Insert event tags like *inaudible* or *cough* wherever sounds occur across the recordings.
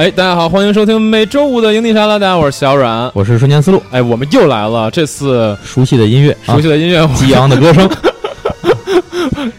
哎大家好，欢迎收听每周五的营地沙拉，大家好，我是小阮。我是瞬间思路，哎，我们又来了，这次熟悉的音乐，熟悉的音乐，激昂的歌声，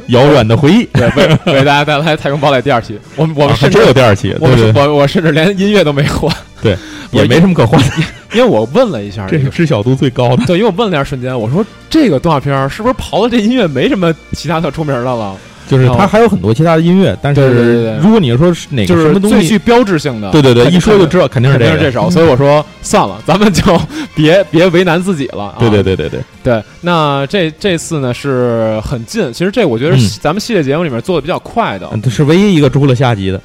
遥远的回忆，*laughs* 对，为为大家带来《太空堡垒》第二期。我们我们甚至这有第二期，我对对我我甚至连音乐都没换，对，也没什么可换的，因为我问了一下，这是知晓度最高的。对，因为我问了一下瞬间，我说这个动画片是不是刨了这音乐没什么其他的出名的了？就是它还有很多其他的音乐，但是如果你说是哪个就是什么东西，最具标志性的，对对对，一说就知道肯定是这首，所以我说算了，*laughs* 咱们就别别为难自己了。啊对对对对对，对，那这这次呢是很近，其实这我觉得咱们系列节目里面做的比较快的。是唯一一个出了下集的。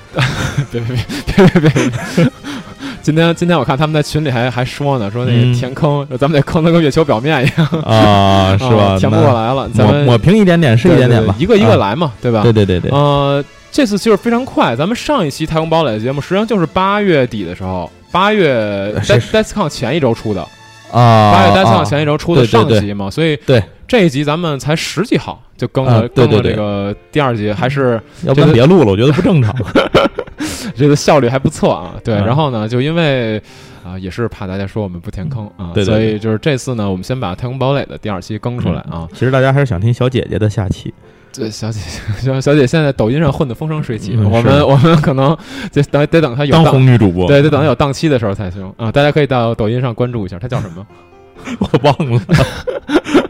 别别别别别别！今天今天我看他们在群里还还说呢，说那嗯个填坑，咱们得坑的跟月球表面一样，啊，是吧？*laughs* 啊填不过来了，咱们抹抹平一点点是一点点吧，一个一个啊。来嘛，对吧？对对对对，呃，这次就是非常快，咱们上一期《太空堡垒》的节目实际上就是八月底的时候，八月是 d e s c o n 前一周出的，啊，八月 e 啊 n 前一周出的上集嘛，所以对这一集咱们才十几号就更了，更了这个第二集，还是要不然别录了，我觉得不正常。*laughs* 这个效率还不错啊。对，嗯然后呢，就因为啊、也是怕大家说我们不填坑啊，对对所以就是这次呢，我们先把《太空堡垒》的第二期更出来啊。其实大家还是想听小姐姐的下期。这小姐 *laughs* 小小姐现在抖音上混得风生水起，嗯我们 *laughs* 我们可能得等得等她有当，红女主播，对，得等她有档期的时候才行啊。大家可以到抖音上关注一下，她叫什么？*laughs* *laughs* 我忘了，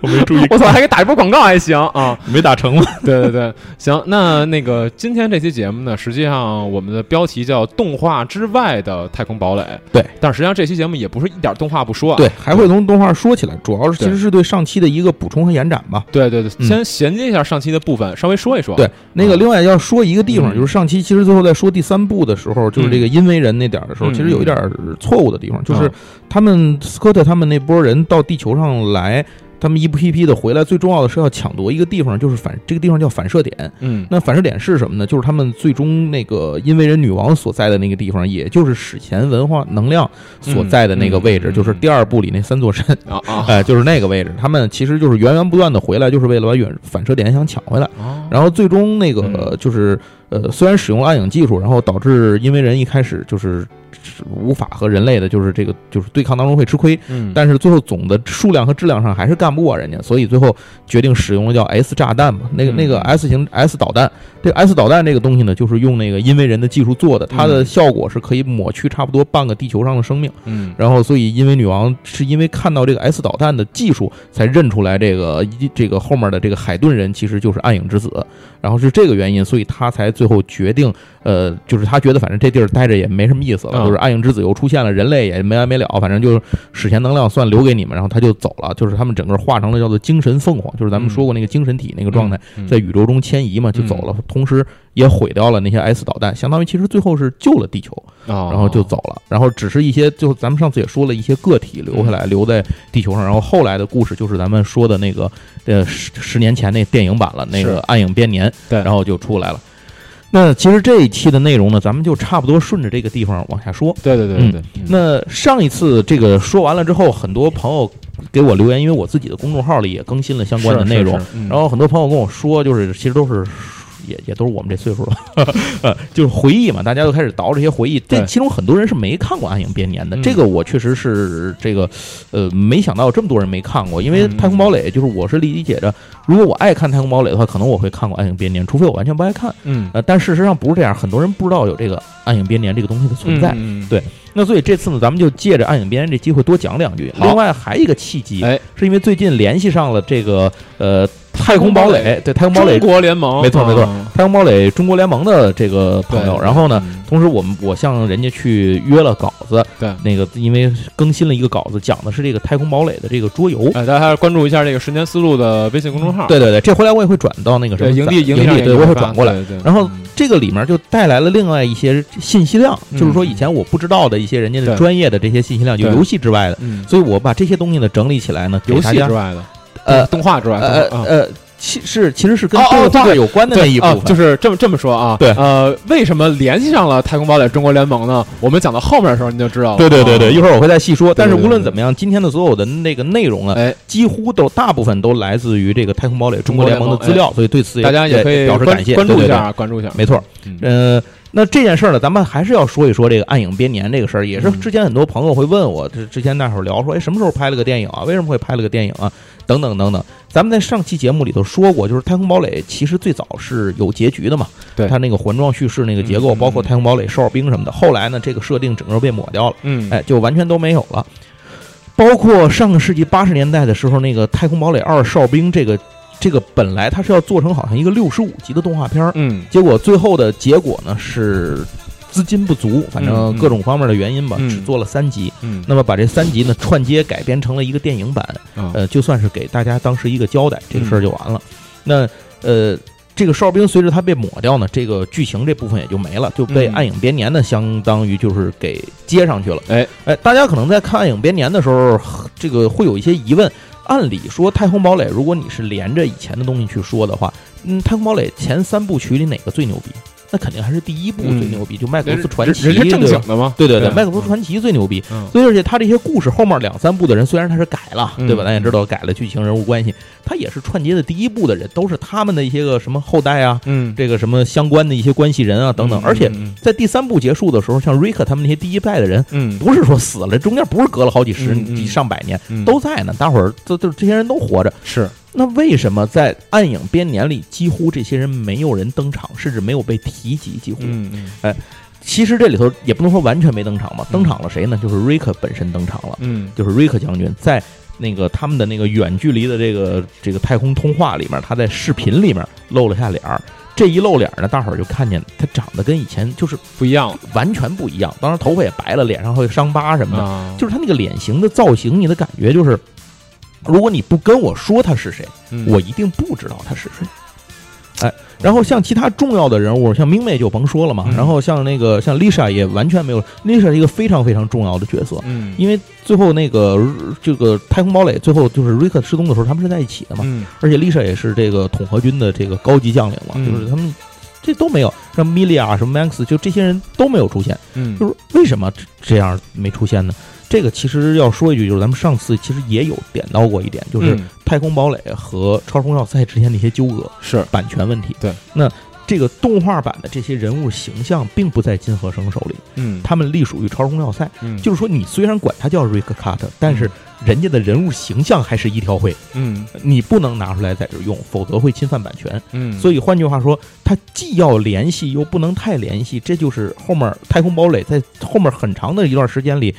我没注意，我操，还给打一波广告还行啊。没打成吗？*laughs* 对对对，行，那那个今天这期节目呢，实际上我们的标题叫“动画之外的太空堡垒”。对，但实际上这期节目也不是一点动画不说啊。对，还会从动画说起来，主要是其实是对上期的一个补充和延展吧。对对对，嗯先衔接一下上期的部分，稍微说一说。对，那个另外要说一个地方，嗯就是上期其实最后在说第三部的时候，就是这个因为人那点儿的时候，嗯其实有一点儿错误的地方，就是嗯他们斯科特他们那波人到地球上来。他们一批批的回来，最重要的是要抢夺一个地方，就是反这个地方叫反射点。嗯那反射点是什么呢？就是他们最终那个因为人女王所在的那个地方，也就是史前文化能量所在的那个位置，嗯嗯就是第二部里那三座山。啊啊哎，*laughs* 就是那个位置，他们其实就是源源不断的回来，就是为了把远反射点想抢回来。哦然后最终那个嗯就是呃，虽然使用了暗影技术，然后导致因为人一开始就是是无法和人类的就是这个就是对抗当中会吃亏，嗯，但是最后总的数量和质量上还是干不过人家，所以最后决定使用了叫 S 炸弹嘛，那个嗯。那个 S 型 S 导弹，这个 S 导弹这个东西呢，就是用那个因为人的技术做的，它的嗯。效果是可以抹去差不多半个地球上的生命。嗯。然后，所以因为女王是因为看到这个 S 导弹的技术，才认出来这个一这个后面的这个海顿人其实就是暗影之子，然后是这个原因，所以他才最后决定，呃，就是他觉得反正这地儿待着也没什么意思了，嗯就是暗影之子又出现了，人类也没完没了，反正就是史前能量算留给你们，然后他就走了，就是他们整个化成了叫做精神凤凰，就是咱们说过那个精神体那个状态，嗯在宇宙中迁移嘛，就走了，同时也毁掉了那些 S 导弹，相当于其实最后是救了地球。然然后就走了，然后只是一些，就咱们上次也说了一些个体留下来，留在地球上，然后后来的故事就是咱们说的那个，呃，十十年前那电影版了，那个《暗影编年》，对。然后就出来了。那其实这一期的内容呢，咱们就差不多顺着这个地方往下说。对对对对对，嗯。那上一次这个说完了之后，很多朋友给我留言，因为我自己的公众号里也更新了相关的内容，，然后很多朋友跟我说，就是其实都是也也都是我们这岁数了，呃，就是回忆嘛，大家都开始倒这些回忆。这其中很多人是没看过《暗影编年》的，嗯这个我确实是这个呃没想到有这么多人没看过，因为嗯《太空堡垒》就是我是理解着，如果我爱看《太空堡垒》的话，可能我会看过《暗影编年》，除非我完全不爱看。嗯呃，但事实上不是这样，很多人不知道有这个《暗影编年》这个东西的存在。对那所以这次呢，咱们就借着《暗影编年》这机会多讲两句。另外还有一个契机，哎，是因为最近联系上了这个呃太空堡垒，对太空堡垒。中国联盟，没错没错嗯。太空堡垒中国联盟的这个朋友，然后呢，嗯同时我们我向人家去约了稿子，对。那个因为更新了一个稿子，讲的是这个太空堡垒的这个桌游。哎，大家还是关注一下这个瞬间思路的微信公众号，对对对，这回来我也会转到那个什，么营地营地对，我会转过来。然后嗯。这个里面就带来了另外一些信息量，嗯。就是说以前我不知道的一些人家的专业的这些信息量，就游戏之外的，嗯，所以我把这些东西呢整理起来呢，给游戏之外的，呃动画之外，呃呃，其是其实是跟动画有关的那一部分，就是这么这么说啊。对呃，为什么联系上了太空堡垒中国联盟呢？我们讲到后面的时候你就知道了。对对对对，啊一会儿我会再细说。但是无论怎么样，今天的所有的那个内容呢，哎，几乎都大部分都来自于这个太空堡垒中国联盟的资料，所以对此大家也可以表示感谢，关注一下啊，关注一下。没错。嗯，呃，那这件事儿呢，咱们还是要说一说这个暗影编年这个事儿，也是嗯之前很多朋友会问我，这之前那会儿聊说，哎，什么时候拍了个电影啊？为什么会拍了个电影啊？等等等等。咱们在上期节目里头说过，就是《太空堡垒》其实最早是有结局的嘛，对它那个环状叙事那个结构，包括太空堡垒、哨兵什么的。后来呢，这个设定整个被抹掉了，嗯，哎，就完全都没有了。包括上个世纪八十年代的时候，那个《太空堡垒二：哨兵》这个这个本来它是要做成好像一个六十五集的动画片儿，嗯结果最后的结果呢是资金不足，反正各种方面的原因吧，嗯只做了三集。嗯，那么把这三集呢串接改编成了一个电影版，啊呃，就算是给大家当时一个交代，这个事儿就完嗯了。那呃。这个哨兵随着它被抹掉呢，这个剧情这部分也就没了，就被嗯暗影编年呢，相当于就是给接上去了。哎哎，大家可能在看暗影编年的时候，这个会有一些疑问。按理说，《太空堡垒》如果你是连着以前的东西去说的话，嗯，《太空堡垒》前三部曲里哪个最牛逼？那肯定还是第一部嗯最牛逼，就麦克人斯传奇，人家正经的吗？对对对，对麦克斯传奇最牛逼。嗯所以而且他这些故事后面两三部的人，虽然他是改了，嗯对吧？咱也知道改了剧情人物关系，他也是串接的第一部的人，都是他们的一些个什么后代啊，嗯，这个什么相关的一些关系人啊等等。嗯而且嗯在第三部结束的时候，像瑞克他们那些第一代的人，嗯不是说死了，中间不是隔了好几十、嗯嗯几上百年，嗯都在呢。大伙儿都都这些人都活着，是那为什么在暗影编年里几乎这些人没有人登场，甚至没有被提及？几乎，嗯嗯其实这里头也不能说完全没登场吧。嗯登场了谁呢？就是瑞克本身登场了，嗯就是瑞克将军在那个他们的那个远距离的这个这个太空通话里面，他在视频里面露了下脸儿。这一露脸儿呢，大伙儿就看见他长得跟以前就是不一样完全不一样，当然头发也白了，脸上会有伤疤什么的。啊，就是他那个脸型的造型，你的感觉就是，如果你不跟我说他是谁，嗯我一定不知道他是谁。哎，然后像其他重要的人物，像明媚就甭说了嘛，嗯然后像那个像 Lisa 也完全没有，Lisa 是一个非常非常重要的角色，嗯因为最后那个这个太空堡垒最后就是瑞克失踪的时候，他们是在一起的嘛，嗯而且 Lisa 也是这个统合军的这个高级将领嘛，嗯就是他们这都没有，像米莉亚什么 Max 就这些人都没有出现。嗯就是为什么这这样没出现呢？这个其实要说一句，就是咱们上次其实也有点到过一点，就是嗯。太空堡垒和超时空要塞之间的一些纠葛、是。版权问题。对，那这个动画版的这些人物形象并不在金和生手里，嗯。他们隶属于超时空要塞。嗯。就是说，你虽然管他叫 Rick Cut，但是人家的人物形象还是一条会，嗯。你不能拿出来在这儿用，否则会侵犯版权。嗯，所以换句话说，它既要联系，又不能太联系，这就是后面太空堡垒在后面很长的一段时间里，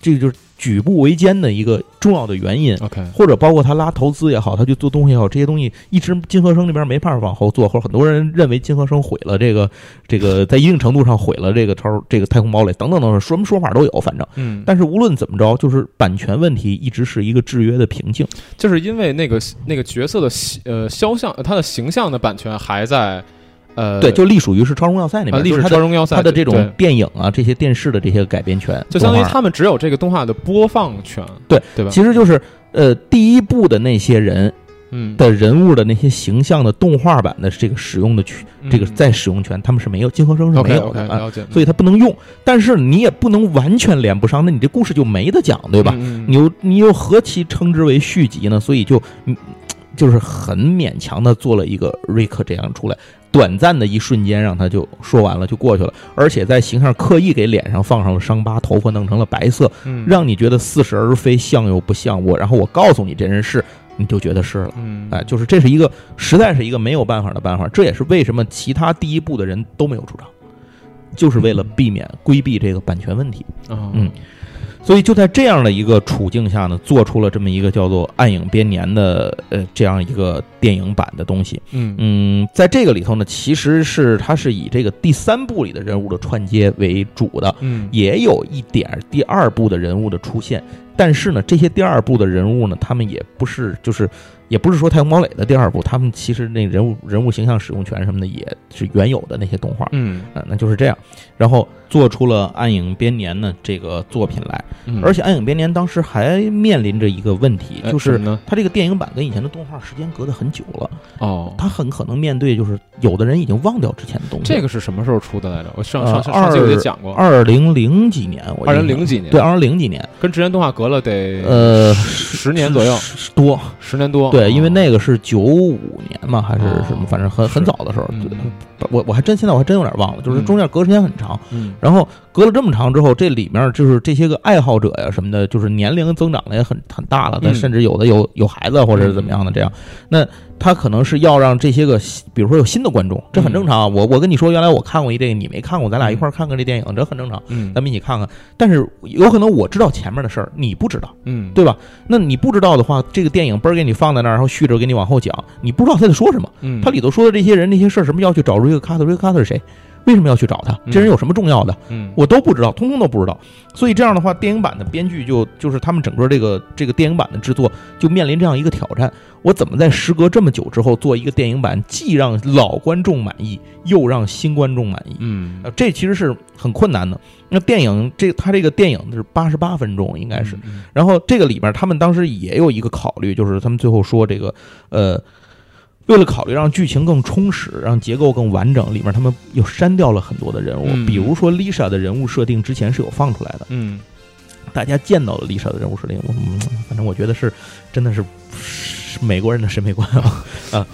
这个就是举步维艰的一个重要的原因。OK 或者包括他拉投资也好，他去做东西也好，这些东西一直金和生那边没办法往后做，或者很多人认为金和生毁了这个这个，在一定程度上毁了这个超这个太空堡垒等等等等，什么说法都有，反正。嗯，但是无论怎么着，就是版权问题一直是一个制约的瓶颈。就是因为那个那个角色的形呃肖像，他的形象的版权还在呃对，就隶属于是超荣耀赛那边，啊历史就是他的超荣耀赛他的这种电影啊，这些电视的这些改编权，就相当于他们只有这个动画的播放权，对对吧？其实就是呃，第一部的那些人嗯，的人物的那些形象的动画版的这个使用的权，这个再使用权，他们是没有，金和生是没有的啊，所以他不能用。但是你也不能完全连不上，那你这故事就没得讲，对吧？嗯？你又你又何其称之为续集呢？所以就嗯，就是很勉强的做了一个瑞克这样出来，短暂的一瞬间让他就说完了就过去了，而且在形象刻意给脸上放上了伤疤，头发弄成了白色，嗯让你觉得似是而非，像又不像我。然后我告诉你这人是，你就觉得是了。嗯哎，就是这是一个实在是一个没有办法的办法，这也是为什么其他第一部的人都没有出场，就是为了避免规避这个版权问题。啊嗯所以就在这样的一个处境下呢，做出了这么一个叫做《暗影编年》的呃这样一个电影版的东西。嗯嗯，在这个里头呢，其实是它是以这个第三部里的人物的串接为主的，嗯也有一点儿第二部的人物的出现。但是呢，这些第二部的人物呢，他们也不是就是。也不是说太空堡垒的第二部，他们其实那人物人物形象使用权什么的也是原有的那些动画，嗯。呃，那就是这样，然后做出了《暗影编年》呢这个作品来，嗯，而且《暗影编年》当时还面临着一个问题，哎就是它这个电影版跟以前的动画时间隔得很久了，哦，它很可能面对就是有的人已经忘掉之前的东西。这个是什么时候出的来着？我上呃上上上期有也讲过，二零零几年，我二零零几年，对，二零零几年，跟之前动画隔隔了得呃十年左右，是多。十年多。对，因为哦那个是九五年嘛，还是什么哦，反正很很早的时候。嗯。我我还真现在我还真有点忘了，就是嗯。中间隔时间很长。嗯。然后隔了这么长之后，这里面就是这些个爱好者呀什么的，就是年龄增长的也很很大了，但嗯甚至有的有有孩子或者是怎么样的这样，那他可能是要让这些个，比如说有新的观众，这很正常啊。我我跟你说，原来我看过一这个，你没看过，咱俩一块儿看看这电影，这很正常，嗯咱们一起看看。但是有可能我知道前面的事儿，你不知道，嗯，对吧？那你不知道的话，这个电影嘣儿给你放在那儿，然后续着给你往后讲，你不知道他在说什么。嗯，他里头说的这些人、那些事儿，什么要去找瑞克卡特，瑞克卡特是谁？为什么要去找他？这人有什么重要的？嗯我都不知道，通通都不知道。所以这样的话，电影版的编剧就就是他们整个这个这个电影版的制作就面临这样一个挑战：我怎么在时隔这么久之后做一个电影版，既让老观众满意，又让新观众满意？嗯呃，这其实是很困难的。那电影这他这个电影是八十八分钟，应该是。嗯然后这个里边他们当时也有一个考虑，就是他们最后说这个呃。为了考虑让剧情更充实，让结构更完整，里面他们又删掉了很多的人物，嗯比如说 Lisa 的人物设定之前是有放出来的，嗯大家见到了 Lisa 的人物设定，嗯，反正我觉得是真的是是美国人的审美观啊 *laughs* 啊。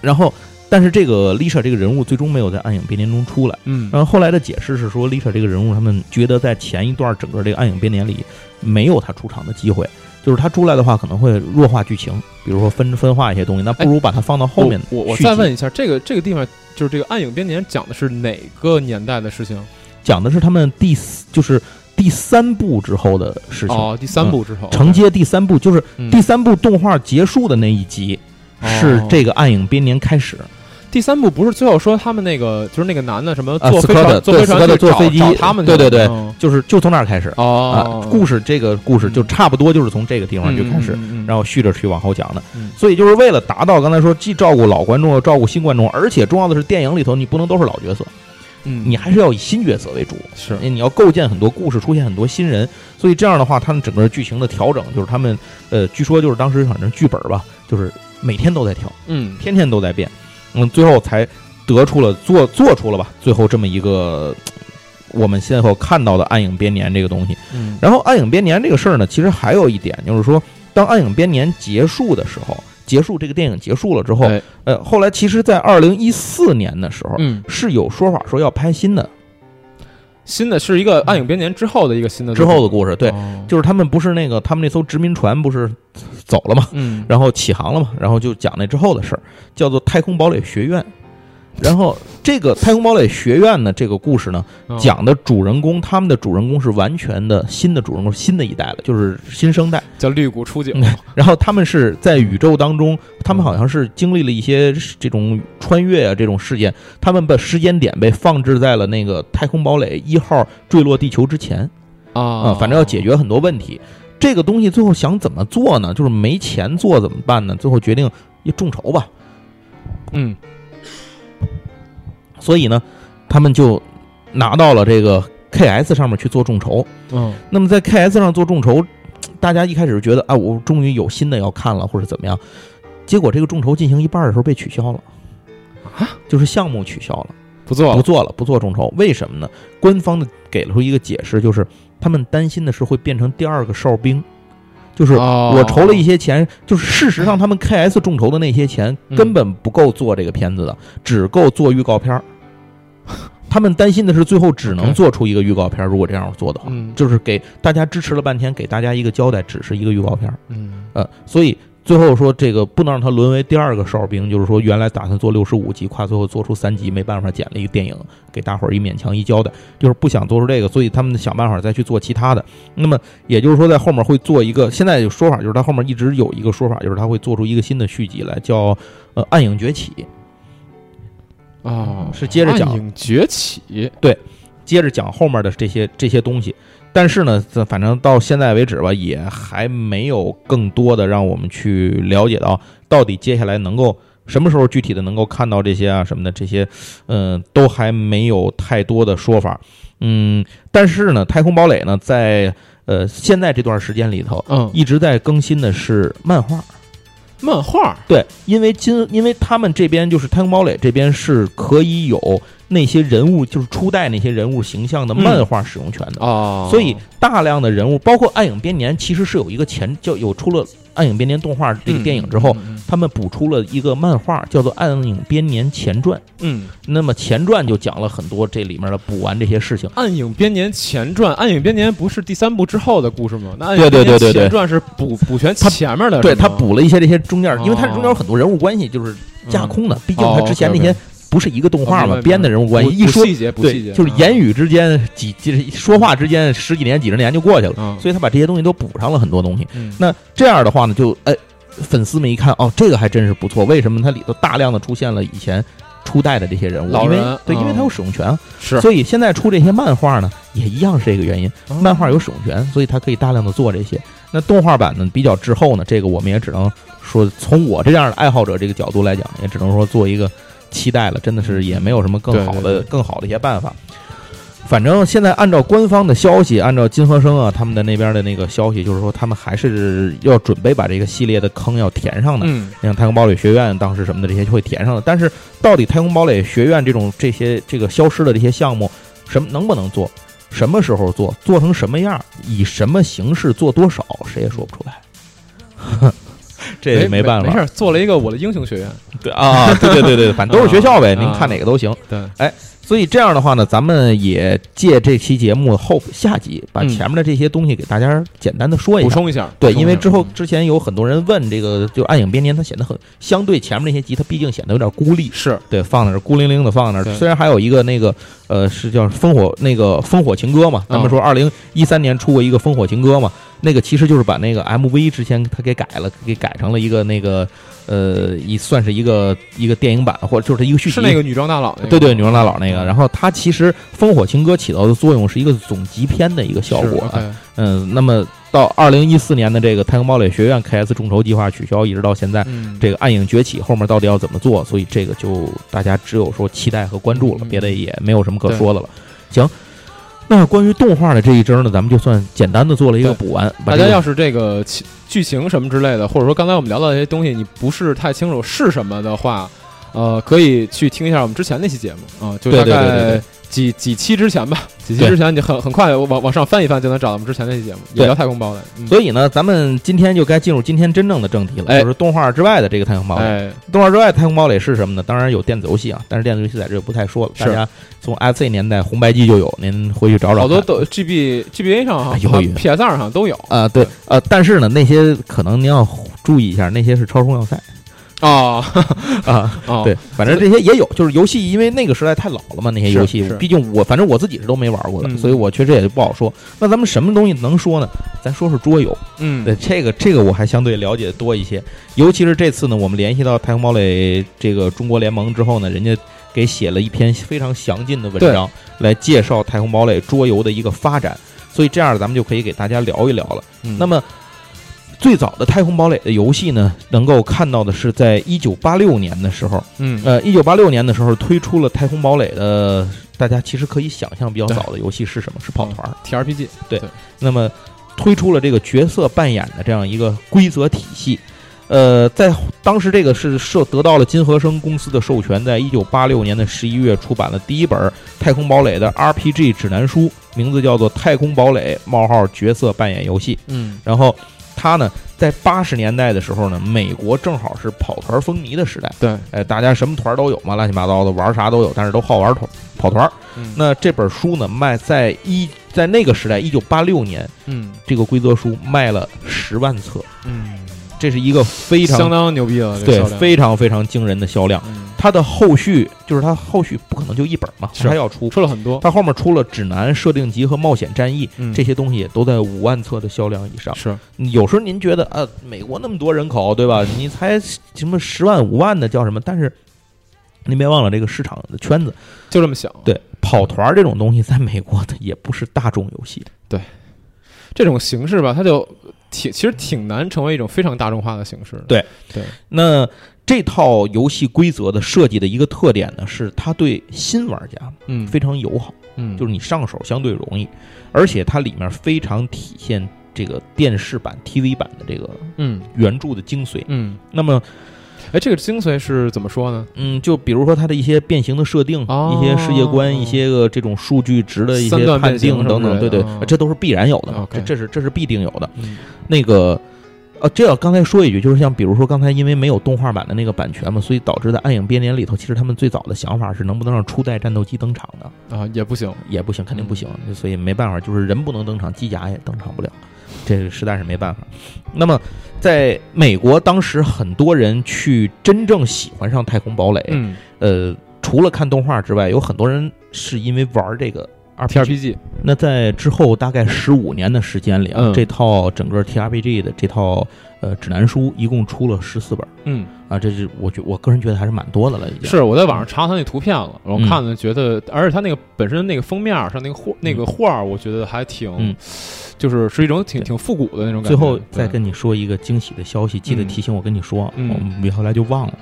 然后，但是这个 Lisa 这个人物最终没有在《暗影编年》中出来。嗯然后后来的解释是说，Lisa 这个人物，他们觉得在前一段整个这个《暗影编年》里没有他出场的机会，就是他出来的话可能会弱化剧情，比如说分分化一些东西，那不如把它放到后面我我我再问一下，这个这个地方就是这个《暗影编年》讲的是哪个年代的事情？讲的是他们第四就是第三部之后的事情。哦，第三部之后承接第三部，就是嗯第三部动画结束的那一集，是哦这个暗影编年开始。第三部不是最后说他们那个就是那个男的什么啊坐飞船坐飞船找坐飞机找他们去对对对嗯。就是就从那儿开始。啊哦，，故事这个故事就差不多就是从这个地方就开始，嗯，然后续着去往后讲的。嗯。所以就是为了达到刚才说既照顾老观众又照顾新观众，而且重要的是电影里头你不能都是老角色，嗯，你还是要以新角色为主，是。你要构建很多故事，出现很多新人。所以这样的话，他们整个剧情的调整就是他们呃，据说就是当时反正剧本吧，就是每天都在调。嗯。天天都在变，嗯，最后才得出了做做出了吧，最后这么一个我们现在看到的暗影编年这个东西。嗯然后暗影编年这个事儿呢，其实还有一点就是说，当暗影编年结束的时候，结束这个电影结束了之后，哎呃，后来其实，在二零一四年的时候。嗯，是有说法说要拍新的新的是一个《暗影编年》之后的一个新的之后的故事，对，哦就是他们不是那个他们那艘殖民船不是走了吗？嗯，然后起航了嘛，然后就讲那之后的事儿，叫做太空堡垒学院。然后这个太空堡垒学院呢，这个故事呢，哦讲的主人公，他们的主人公是完全的新的主人公，新的一代了，就是新生代。叫绿谷出警，然后他们是在宇宙当中，他们好像是经历了一些这种穿越啊这种事件，他们把时间点被放置在了那个太空堡垒一号坠落地球之前啊啊，反正要解决很多问题。这个东西最后想怎么做呢？就是没钱做怎么办呢？最后决定也众筹吧。嗯所以呢，他们就拿到了这个 KS 上面去做众筹。嗯那么在 KS 上做众筹，大家一开始觉得啊，我终于有新的要看了，或者怎么样。结果这个众筹进行一半的时候被取消了，啊，就是项目取消了，不做了，不做了，不做众筹。为什么呢？官方的给了出一个解释，就是他们担心的是会变成第二个哨兵，就是哦我筹了一些钱，就是事实上他们 KS 众筹的那些钱嗯根本不够做这个片子的，只够做预告片儿。*laughs* 他们担心的是最后只能做出一个预告片儿，如果这样做的话，嗯。就是给大家支持了半天，给大家一个交代，只是一个预告片儿。嗯。呃，所以最后说这个不能让它沦为第二个哨兵，就是说原来打算做六十五集，夸最后做出三集，没办法剪了一个电影，给大伙儿一勉强一交代，就是不想做出这个，所以他们想办法再去做其他的。那么也就是说，在后面会做一个，现在有说法就是他后面一直有一个说法，就是他会做出一个新的续集来，叫呃《暗影崛起》，哦，是接着讲暗影崛起，对接着讲后面的这些这些东西。但是呢，这反正到现在为止吧，也还没有更多的让我们去了解到，到底接下来能够什么时候具体的能够看到这些啊什么的，这些，嗯、都还没有太多的说法。嗯，但是呢，太空堡垒呢，在呃现在这段时间里头，嗯，一直在更新的是漫画。漫画，对，因为今因为他们这边就是太空堡垒这边是可以有那些人物，就是初代那些人物形象的漫画使用权的。哦，所以大量的人物，包括《暗影编年》，其实是有一个前，就有出了《暗影编年》动画这个电影之后，他们补出了一个漫画，叫做《暗影编年前传》。嗯，那么前传就讲了很多这里面的补完这些事情。暗影编年前传，暗影编年不是第三部之后的故事吗？那暗对影编年对对对对前传是补补全他前面的，对他补了一些这些中间，因为它哦中间有很多人物关系就是架空的，毕竟他之前那些不是一个动画嘛，编的人物关系，一说细节，不细节，对，就是言语之间几几说话之间十几年几十年就过去了，嗯，所以他把这些东西都补上了很多东西。嗯那这样的话呢，就哎，粉丝们一看，哦，这个还真是不错。为什么它里头大量的出现了以前初代的这些人物？因为对，因为嗯它有使用权啊，是所以现在出这些漫画呢，也一样是这个原因。哦漫画有使用权，所以它可以大量的做这些。那动画版呢比较滞后呢，这个我们也只能说，从我这样的爱好者这个角度来讲，也只能说做一个期待了。真的是也没有什么更好的、更好的一些办法。反正现在按照官方的消息，按照金和生啊他们的那边的那个消息，就是说他们还是要准备把这个系列的坑要填上的。嗯像太空堡垒学院当时什么的这些就会填上的，但是到底太空堡垒学院这种这些这个消失的这些项目，什么能不能做，什么时候做，做成什么样，以什么形式做多少，谁也说不出来。*laughs* 这也没办法，没事，做了一个我的英雄学院，*laughs* 对啊，对对对对，反正都是学校呗，啊您看哪个都行。对，哎所以这样的话呢，咱们也借这期节目后下集，把嗯前面的这些东西给大家简单的说一下。补充一下，对，因为之后之前有很多人问这个，就暗影编年，它显得很相对前面那些集，它毕竟显得有点孤立。是对，放在那儿孤零零的放那。虽然还有一个那个呃，是叫烽火那个烽火情歌嘛，咱们嗯说二零一三年出过一个烽火情歌嘛，那个其实就是把那个 MV 之前他给改了，给改成了一个那个呃，一算是一个一个电影版，或者就是一个续集。是那个女装大佬那个，对对，女装大佬那个。然后它其实烽火情歌起到的作用是一个总集篇的一个效果嗯，那么到二零一四年的这个太空堡垒学院 KS 众筹计划取消，一直到现在。嗯，这个暗影崛起后面到底要怎么做？所以这个就大家只有说期待和关注了，嗯别的也没有什么可说的了。行，那关于动画的这一帧呢，咱们就算简单的做了一个补完。这个大家要是这个情剧情什么之类的，或者说刚才我们聊到的这些东西，你不是太清楚是什么的话，呃，可以去听一下我们之前那期节目啊，就大概几几期之前吧，几期之前你很很快往往上翻一翻就能找到我们之前那期节目，也对聊太空堡垒，嗯所以呢，咱们今天就该进入今天真正的正题了，哎就是动画之外的这个太空堡垒。哎，动画之外，太空堡垒是什么呢？当然有电子游戏啊，但是电子游戏在这就不太说了。大家从 FC 年代红白机就有，您回去找找。好多都 GB GBA 上哈哎呦，PS 二上都有啊、对，呃，但是呢，那些可能您要注意一下，那些是超时空要塞啊 *laughs* 啊。啊，对，反正这些也有，就是游戏，因为那个时代太老了嘛，那些游戏，毕竟我反正我自己是都没玩过的，嗯所以我确实也就不好说。那咱们什么东西能说呢？咱说说桌游，嗯，对这个这个我还相对了解的多一些，尤其是这次呢，我们联系到太空堡垒这个中国联盟之后呢，人家给写了一篇非常详尽的文章来介绍太空堡垒桌游的一个发展，所以这样咱们就可以给大家聊一聊了。嗯那么。最早的太空堡垒的游戏呢，能够看到的是在一九八六年的时候，嗯呃，一九八六年的时候推出了太空堡垒的，大家其实可以想象比较早的游戏是什么？是跑团儿。TRPG 对那么推出了这个角色扮演的这样一个规则体系。呃，在当时这个是受得到了金和生公司的授权，在一九八六年的十一月出版了第一本太空堡垒的 RPG 指南书，名字叫做《太空堡垒：冒号角色扮演游戏》。嗯然后它呢，在八十年代的时候呢，美国正好是跑团风靡的时代，对，哎，大家什么团都有嘛，乱七八糟的，玩啥都有，但是都好玩团跑团。嗯。那这本书呢，卖在一在那个时代，一九八六年，嗯。这个规则书卖了十万册，嗯，这是一个非常相当牛逼了，对非常非常惊人的销量。嗯它的后续就是它后续不可能就一本嘛，是它还要出。出了很多，它后面出了指南、设定集和冒险战役，嗯这些东西也都在五万册的销量以上。是有时候您觉得啊，美国那么多人口，对吧？你才什么十万、五万的叫什么？但是您别忘了这个市场的圈子，就这么想，对跑团儿这种东西，在美国它也不是大众游戏。对这种形式吧，它就挺其实挺难成为一种非常大众化的形式的。对对，那这套游戏规则的设计的一个特点呢，是它对新玩家嗯，非常友好，嗯，就是你上手相对容易，而且它里面非常体现这个电视版、TV 版的这个嗯。原著的精髓。嗯。那么哎，这个精髓是怎么说呢？嗯，就比如说它的一些变形的设定，哦一些世界观，一些个这种数据值的一些判定等等，对对这都是必然有的这这是这是必定有的。嗯那个，呃，这要刚才说一句，就是像比如说刚才因为没有动画版的那个版权嘛，所以导致在《暗影编年》里头，其实他们最早的想法是能不能让初代战斗机登场的，啊，也不行。也不行，肯定不行，嗯所以没办法，就是人不能登场，机甲也登场不了，这个实在是没办法。那么，在美国当时很多人去真正喜欢上太空堡垒，嗯呃，除了看动画之外，有很多人是因为玩这个 RPG。那在之后大概十五年的时间里啊，嗯这套整个 TRPG 的这套呃指南书一共出了十四本嗯，啊，这是我觉我个人觉得还是蛮多的了，已经。是我在网上查他那图片了，我嗯。看了觉得，而且他那个本身那个封面上那个画那个画儿，我觉得还挺嗯，就是是一种挺挺复古的那种感觉。最后再跟你说一个惊喜的消息，记得嗯。提醒我跟你说，嗯。我们后来就忘了。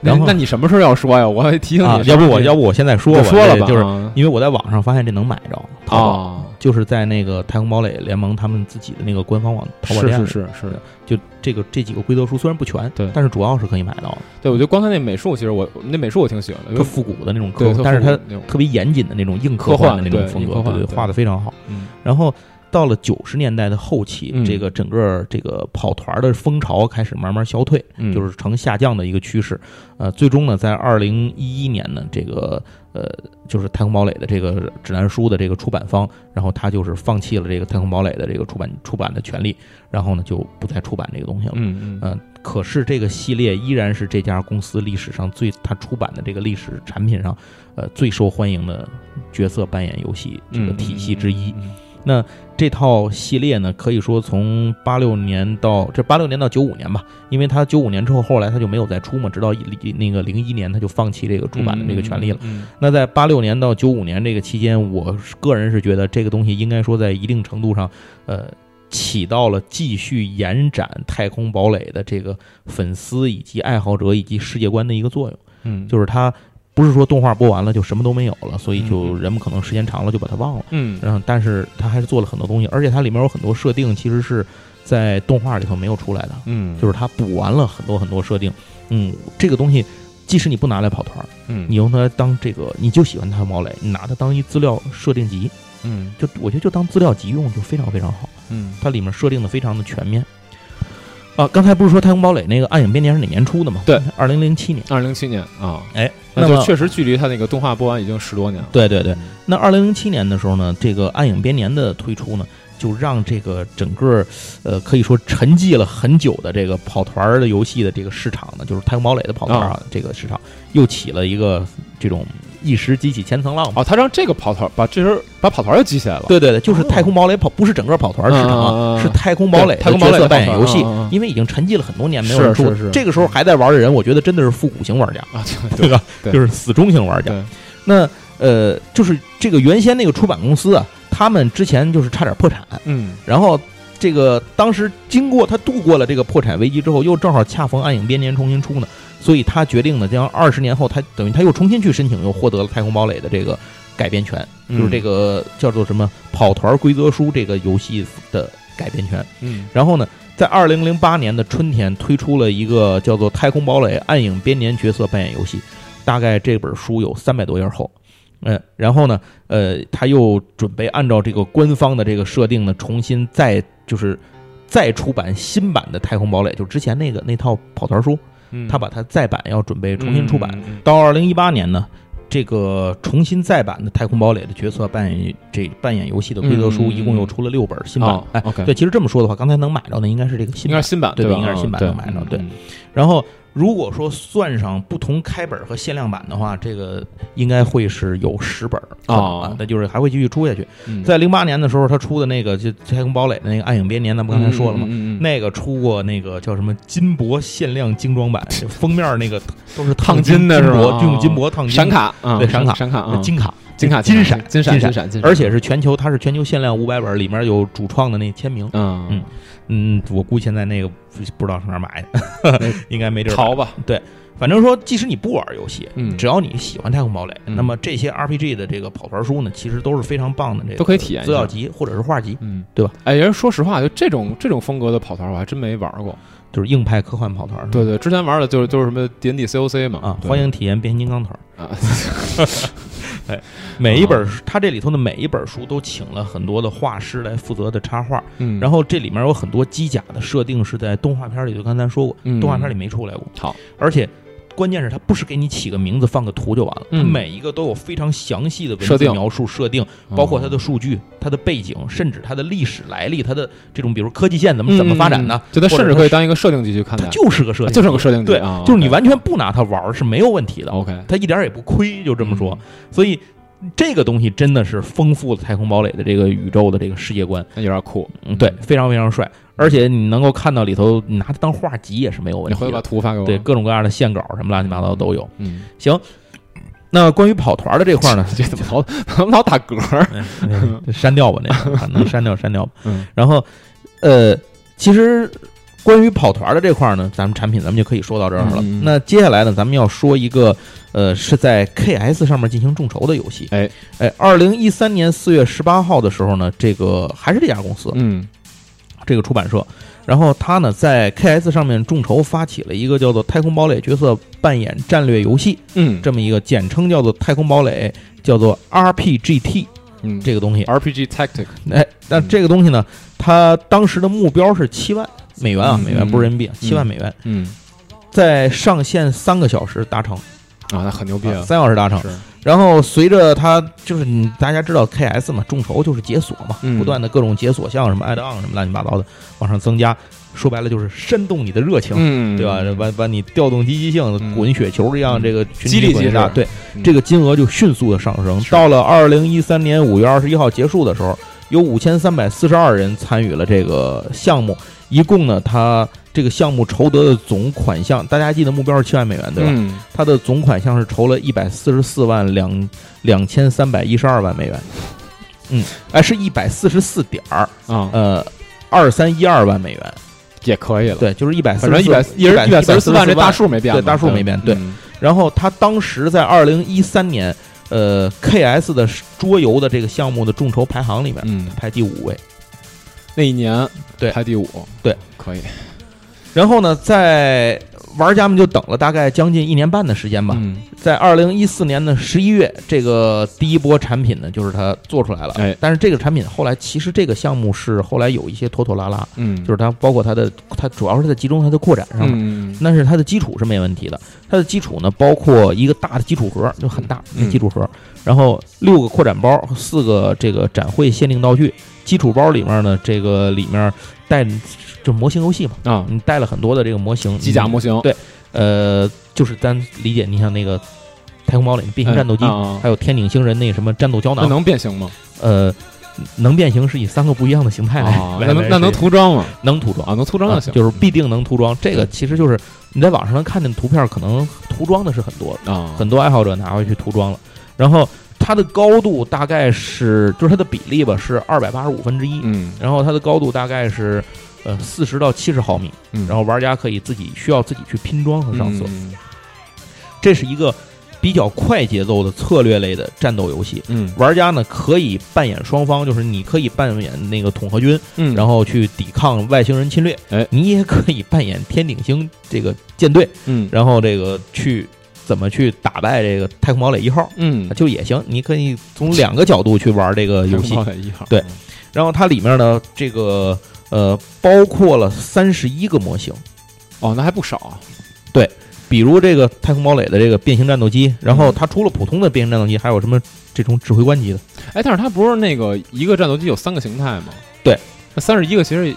那然后那你什么时候要说呀？我还提醒你，，啊要不我要不我现在说吧，说了吧，就是啊。因为我在网上发现这能买着，啊，就是在那个太空堡垒联盟他们自己的那个官方网淘宝店是，是是是，就这个这几个规则书虽然不全，对。但是主要是可以买到的，对我觉得刚才那美术，其实我那美术我挺喜欢的，特复古的那种科但是它特别严谨的那种硬科科幻的那种风格，对，对画的非常好。嗯。然后到了九十年代的后期，嗯这个整个这个跑团的风潮开始慢慢消退，嗯就是呈下降的一个趋势。呃，最终呢，在二零一一年呢，这个呃，就是太空堡垒的这个指南书的这个出版方，然后他就是放弃了这个太空堡垒的这个出版出版的权利，然后呢就不再出版这个东西了。嗯嗯呃，可是这个系列依然是这家公司历史上最它出版的这个历史产品上，呃最受欢迎的角色扮演游戏这个体系之一。那这套系列呢，可以说从八六年到这八六年到九五年吧，因为它九五年之后，后来它就没有再出嘛，直到一那个零一年，它就放弃这个出版的这个权利了。嗯那在八六年到九五年这个期间，我个人是觉得这个东西应该说在一定程度上，呃，起到了继续延展《太空堡垒》的这个粉丝以及爱好者以及世界观的一个作用。嗯，就是它不是说动画播完了就什么都没有了，所以就嗯人们可能时间长了就把它忘了。嗯然后，但是它还是做了很多东西，而且它里面有很多设定其实是在动画里头没有出来的，嗯，就是它补完了很多很多设定。嗯，这个东西即使你不拿来跑团，嗯你用它当这个，你就喜欢它猫雷，你拿它当一资料设定集，嗯就我觉得就当资料集用就非常非常好。嗯它里面设定的非常的全面。啊，刚才不是说《太空堡垒》那个暗影编年是哪年出的吗？对，二零零七年。二零零七年啊，哎，那就确实距离它那个动画播完已经十多年了。对对对，那二零零七年的时候呢，这个暗影编年的推出呢，就让这个整个呃可以说沉寂了很久的这个跑团儿的游戏的这个市场呢，就是太空堡垒的跑团儿啊，这个市场又起了一个这种一石激起千层浪嘛。哦，他让这个跑团把这人把跑团又激起来了。对对对，就是太空堡垒跑，不是整个跑团儿市场是太空堡垒太空堡垒的角色扮演游戏因为已经沉寂了很多年没有人出这个时候还在玩的人，我觉得真的是复古型玩家，啊，对 *laughs* 吧？对就是死忠型玩家。那呃，就是这个原先那个出版公司啊，他们之前就是差点破产，嗯。然后这个当时经过他度过了这个破产危机之后，又正好恰逢暗影编年重新出呢，所以他决定呢，将二十年后他等于他又重新去申请，又获得了太空堡垒的这个改编权，就是这个叫做什么跑团规则书这个游戏的改编权。嗯然后呢，在二零零八年的春天推出了一个叫做《太空堡垒：暗影编年角色扮演游戏》，大概这本书有三百多页厚。嗯，然后呢，呃，他又准备按照这个官方的这个设定呢，重新再就是再出版新版的《太空堡垒》，就之前那个那套跑团书，嗯，他把它再版要准备重新出版。到二零一八年呢，这个重新再版的《太空堡垒》的角色扮演这扮演游戏的规则书，一共又出了六本新版。哦哎对，其实这么说的话，刚才能买着的应该是这个新版应该是。新版吧？对应该是新版嗯能买着对嗯然后，如果说算上不同开本和限量版的话，这个应该会是有十本哦。啊，那就是还会继续出下去。嗯。在零八年的时候，他出的那个就《太空堡垒》的那个《暗影编年》，咱们刚才说了嘛，嗯嗯嗯嗯。那个出过那个叫什么金箔限量精装版，*laughs* 封面那个都是烫金金的是吧？箔，哦。用金箔烫金。闪卡啊，对闪卡。闪卡啊，金卡金卡金闪金闪金闪。闪金闪，而且是全球，它是全球限量五百本，里面有主创的那签名。嗯。嗯嗯，我估计现在那个不不知道上哪儿买的，*laughs* 应该没地儿买淘吧，反正说，即使你不玩游戏，嗯只要你喜欢太空堡垒，嗯那么这些 RPG 的这个跑团书呢，其实都是非常棒的这个都可以体验资料集或者是画集。嗯，对吧？哎，人说实话，就这种这种风格的跑团，我还真没玩过。就是硬派科幻跑团。对对，之前玩的就是就是什么 D N D C O C 嘛啊，欢迎体验变形金刚团。啊，*laughs* *laughs* 每一本书，它这里头的每一本书都请了很多的画师来负责的插画，嗯，然后这里面有很多机甲的设定是在动画片里，就刚才说过，嗯。动画片里没出来过。好，而且关键是它不是给你起个名字放个图就完了，它嗯每一个都有非常详细的文设定。字描述设定，包括它的哦数据、它的背景，甚至它的历史来历，它的这种比如科技线怎么怎么发展的嗯，就它甚至可以当一个设定集去看它，就是个设定，就是个设定集对啊，就是你完全不拿它玩儿是没有问题的，OK，它一点儿也不亏，就这么说。嗯。所以这个东西真的是丰富了太空堡垒的这个宇宙的这个世界观，那有点酷。嗯，对，非常非常帅，而且你能够看到里头，你拿它当画集也是没有问题你回头把。图发给我。对，各种各样的线稿什么乱七八糟都有。嗯，行，那关于跑团的这块儿呢，*laughs* 这怎么老怎么老打嗝删掉吧，那个能删掉删掉吧。嗯然后，呃，其实关于跑团的这块儿呢，咱们产品咱们就可以说到这儿了。嗯嗯那接下来呢，咱们要说一个呃是在 KS 上面进行众筹的游戏。哎哎，二零一三年四月十八号的时候呢，这个还是这家公司，嗯这个出版社。然后他呢，在 KS 上面众筹发起了一个叫做《太空堡垒角色扮演战略游戏》嗯，这么一个简称叫做《太空堡垒》，叫做 RPGT 嗯。这个东西。RPG Tactic 哎，那这个东西呢，它当时的目标是七万美元啊，嗯。美元不是人民币，七万美元，嗯。在上线三个小时达成，啊，那很牛逼啊，三小时达成。然后随着它就是你大家知道 KS 嘛，众筹就是解锁嘛，嗯不断的各种解锁项什么 add on 什么乱七八糟的往上增加，说白了就是煽动你的热情。嗯，对吧？把把你调动积极性，嗯滚雪球一样，嗯这个群激励机制体滚大，对嗯这个金额就迅速的上升。到了二零一三年五月二十一号结束的时候，有五千三百四十二人参与了这个项目，一共呢，它这个项目筹得的总款项，大家记得目标是七万美元对吧？嗯。它的总款项是筹了一百四十四万两两千三百一十二万美元，嗯，哎，是一百四十四点儿，啊，呃，二三一二万美元，也可以了。对，就是一百四反正一百一百四十四万，这大数没变，对大数没变对。嗯。然后他当时在二零一三年，呃，KS 的桌游的这个项目的众筹排行里面嗯，排第五位。那一年对。排第五，对，可以然后呢，在玩家们就等了大概将近一年半的时间吧。嗯在二零一四年的十一月，这个第一波产品呢，就是它做出来了。哎但是这个产品后来其实这个项目是后来有一些拖拖拉拉，嗯，就是它包括它的它主要是在集中它的扩展上面。嗯但是它的基础是没问题的，它的基础呢包括一个大的基础盒，就很大嗯那基础盒，然后六个扩展包，四个这个展会限定道具。基础包里面呢，这个里面带就模型游戏嘛，啊，你带了很多的这个模型，机甲模型对呃，就是咱理解，你像那个太空堡垒变形战斗机，还有天顶星人那什么战斗胶那囊，能变形吗？呃，能变形是以三个不一样的形态来，啊，那能那能涂装吗？能涂装啊，能涂装就啊行，就是必定能涂装。这个其实就是你在网上能看见图片，可能涂装的是很多的，啊，很多爱好者拿回去涂装了。然后它的高度大概是，就是它的比例吧，是二百八十五分之一，嗯然后它的高度大概是呃四十到七十毫米，嗯，然后玩家可以自己需要自己去拼装和上色。嗯这是一个比较快节奏的策略类的战斗游戏。嗯玩家呢可以扮演双方，就是你可以扮演那个统合军，嗯，然后去抵抗外星人侵略。哎你也可以扮演天顶星这个舰队，嗯然后这个去怎么去打败这个太空堡垒一号，嗯，就也行。你可以从两个角度去玩这个游戏。一号对然后它里面呢，这个呃包括了三十一个模型，哦，那还不少啊，对比如这个太空堡垒的这个变形战斗机，然嗯后它除了普通的变形战斗机，还有什么这种指挥官级的。哎，但是它不是那个一个战斗机有三个形态吗？对，那三十一个其实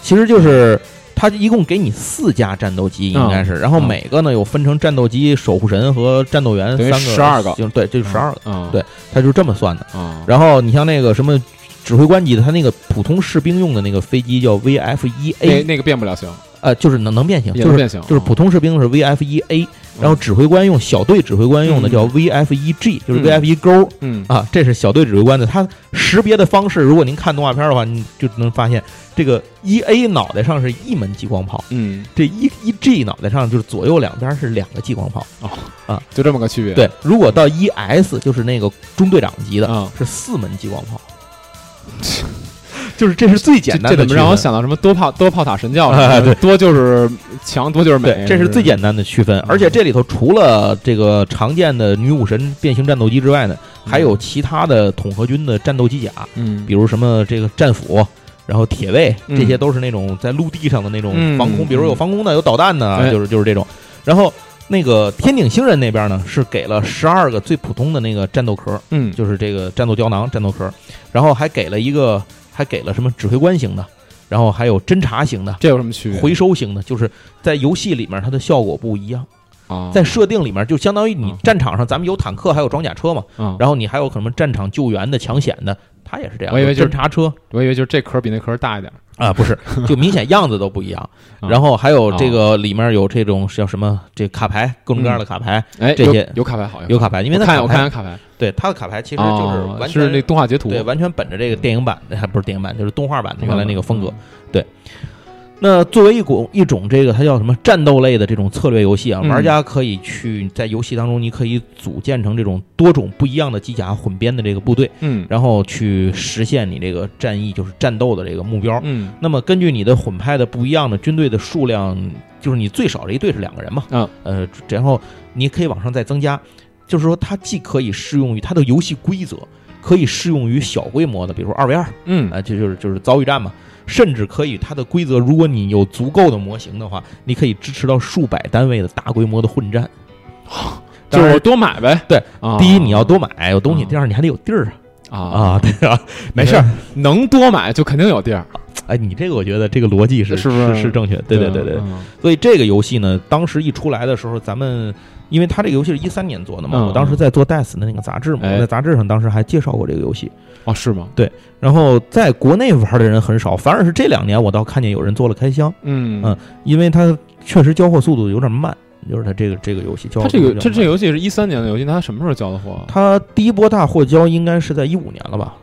其实就是它一共给你四架战斗机，应该是，然后嗯每个呢有分成战斗机、守护神和战斗员三个，十二个。就对，这就十二个，啊，对它就是这么算的。啊，然后你像那个什么指挥官级的，他那个普通士兵用的那个飞机叫 VF 一那 A，那个变不了形，呃，就是能能变形，就是变形，就是普通士兵是 VF 一 A，然后指挥官用小队指挥官用的叫 VF 一 G，就是嗯 VF 一勾。嗯啊，这是小队指挥官的，他识别的方式，如果您看动画片的话，你就能发现，这个一 A 脑袋上是一门激光炮，嗯，这一一 G 脑袋上就是左右两边是两个激光炮。啊就这么个区别，对，如果到一 S 就是那个中队长级的，啊，是四门激光炮。*laughs* 就是这是最简单的。这怎么让我想到什么多炮多炮塔神教？对，多就是强，多就是美，这是最简单的区分。而且这里头除了这个常见的女武神变形战斗机之外呢，还有其他的统合军的战斗机甲，嗯，比如什么这个战斧，然后铁卫，这些都是那种在陆地上的那种防空，比如有防空的，有导弹的，就是就是这种。然后。那个天顶星人那边呢，是给了十二个最普通的那个战斗壳，嗯，就是这个战斗胶囊、战斗壳，然后还给了一个，还给了什么指挥官型的，然后还有侦察型的，这有什么区别？回收型的，就是在游戏里面它的效果不一样啊，在设定里面就相当于你战场上咱们有坦克，还有装甲车嘛，然后你还有什么战场救援的、抢险的，它也是这样。我以为就是查车，我以为就是这壳比那壳大一点。啊，不是，就明显 *laughs* 样子都不一样。然后还有这个里面有这种叫什么？这卡牌，各种各样的卡牌。哎，这些有卡牌好，有卡牌，因为看我看下卡牌，对他的卡牌其实就是完全是那动画截图，对，完全本着这个电影版的，还不是电影版，就是动画版的原来那个风格，对。那作为一种一种这个它叫什么战斗类的这种策略游戏啊，玩家可以去在游戏当中，你可以组建成这种多种不一样的机甲混编的这个部队，嗯，然后去实现你这个战役就是战斗的这个目标，嗯。那么根据你的混派的不一样的军队的数量，就是你最少这一队是两个人嘛，嗯，呃，然后你可以往上再增加，就是说它既可以适用于它的游戏规则，可以适用于小规模的，比如说二 v 二，嗯，啊，这就是就是遭遇战嘛。甚至可以，它的规则，如果你有足够的模型的话，你可以支持到数百单位的大规模的混战，*laughs* 就是多买呗。对，第一你要多买有东西，第二你还得有地儿。啊。啊，对啊，没事儿，*laughs* 能多买就肯定有地儿。哎，你这个我觉得这个逻辑是是不是是正确？对对对对。所以这个游戏呢，当时一出来的时候，咱们因为它这个游戏是一三年做的嘛，我当时在做 DICE 的那个杂志嘛，我在杂志上当时还介绍过这个游戏。哦，是吗？对，然后在国内玩的人很少，反而是这两年我倒看见有人做了开箱。嗯嗯，因为它确实交货速度有点慢，就是它这个这个游戏交。它这个这这游戏是一三年的游戏，它什么时候交的货？它第一波大货交应该是在一五年了吧？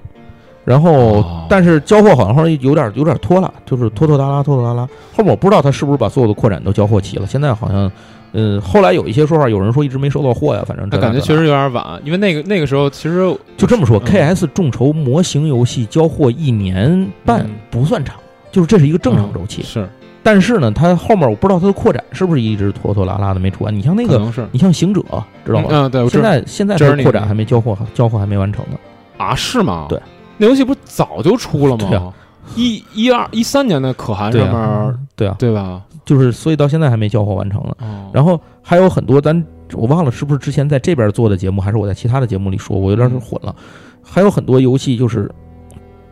然后，但是交货好像有点有点拖了，就是拖拖拉拉，拖拖拉拉。后面我不知道他是不是把所有的扩展都交货齐了，现在好像。嗯，后来有一些说法，有人说一直没收到货呀，反正他感觉确实有点晚，因为那个那个时候其实就这么说，KS 众筹模型游戏交货一年半不算长，就是这是一个正常周期。是，但是呢，它后面我不知道它的扩展是不是一直拖拖拉拉的没出完。你像那个，你像行者，知道吗？嗯，对，现在现在扩展还没交货，交货还没完成呢。啊，是吗？对，那游戏不早就出了吗？一一二一三年的可汗上面，对啊，对吧？就是，所以到现在还没交货完成呢。哦，然后还有很多，咱我忘了是不是之前在这边做的节目，还是我在其他的节目里说，我有点是混了。还有很多游戏就是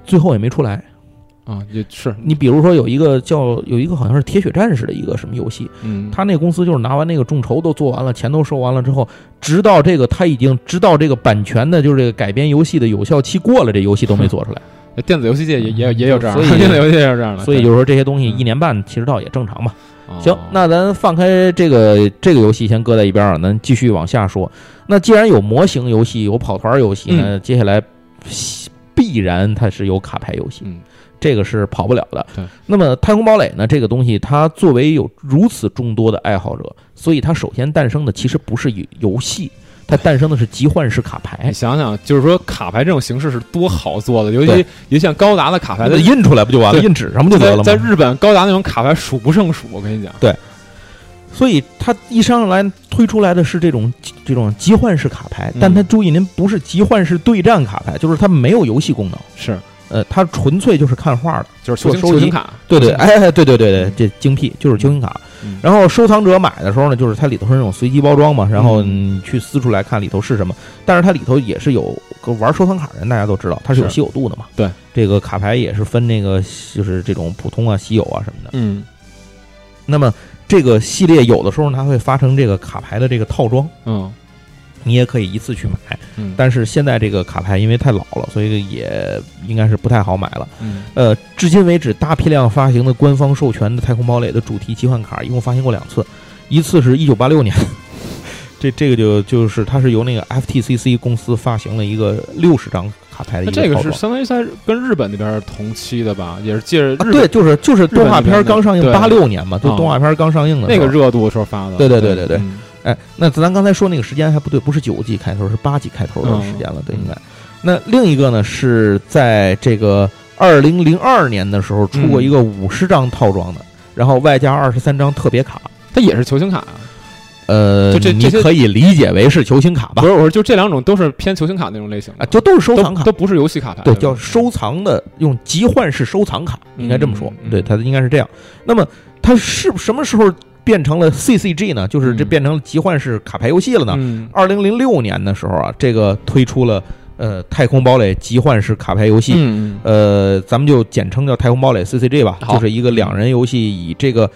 最后也没出来啊，也是。你比如说有一个叫有一个好像是铁血战士的一个什么游戏，嗯，他那个公司就是拿完那个众筹都做完了，钱都收完了之后，直到这个他已经知道这个版权的，就是这个改编游戏的有效期过了，这游戏都没做出来。*laughs* 电子游戏界也也也有这样，所以 *laughs* 电子游戏也有这样的，所以就是说这些东西一年半其实倒也正常嘛。行，那咱放开这个这个游戏先搁在一边啊，咱继续往下说。那既然有模型游戏，有跑团游戏那，接下来必然它是有卡牌游戏，这个是跑不了的。对，那么太空堡垒呢，这个东西它作为有如此众多的爱好者，所以它首先诞生的其实不是游游戏。它诞生的是集换式卡牌，你想想，就是说卡牌这种形式是多好做的，尤其尤其像高达的卡牌，它印出来不就完了？印纸上不就得了吗？在日本，高达那种卡牌数不胜数，我跟你讲。对，所以它一上来推出来的是这种这种集换式卡牌，但它注意，您不是集换式对战卡牌，就是它没有游戏功能。是。呃，它纯粹就是看画的，就是做收集卡，对对，哎哎，对对对对，这精辟，就是球星卡。然后收藏者买的时候呢，就是它里头是那种随机包装嘛，然后你去撕出来看里头是什么。但是它里头也是有玩收藏卡的人，大家都知道它是有稀有度的嘛。对，这个卡牌也是分那个就是这种普通啊、稀有啊什么的。嗯。那么这个系列有的时候它会发成这个卡牌的这个套装。嗯。你也可以一次去买，但是现在这个卡牌因为太老了，所以也应该是不太好买了。呃，至今为止大批量发行的官方授权的《太空堡垒》的主题奇幻卡一共发行过两次，一次是一九八六年，*laughs* 这这个就就是它是由那个 FTCC 公司发行了一个六十张卡牌的一个这个是相当于在跟日本那边同期的吧，也是借着对，就是就是动画片刚上映八六年嘛，就动画片刚上映的那个热度的时候发的。对对对对对。哎，那咱刚才说那个时间还不对，不是九 G 开头，是八 G 开头的时间了，对，应该。那另一个呢，是在这个二零零二年的时候出过一个五十张套装的，然后外加二十三张特别卡。它也是球星卡啊？呃，就这你可以理解为是球星卡吧不？是，我说就这两种都是偏球星卡那种类型的啊，就都是收藏卡都都，不是游戏卡牌，对，叫收藏的，用集换式收藏卡，应该这么说对，它应该是这样。那么它是什么时候变成了 CCG 呢？就是这嗯变成了集换式卡牌游戏了呢？嗯二零零六年的时候啊，这个推出了呃《太空堡垒》集换式卡牌游戏。嗯呃，咱们就简称叫《太空堡垒》CCG 吧，就是一个两人游戏，以这个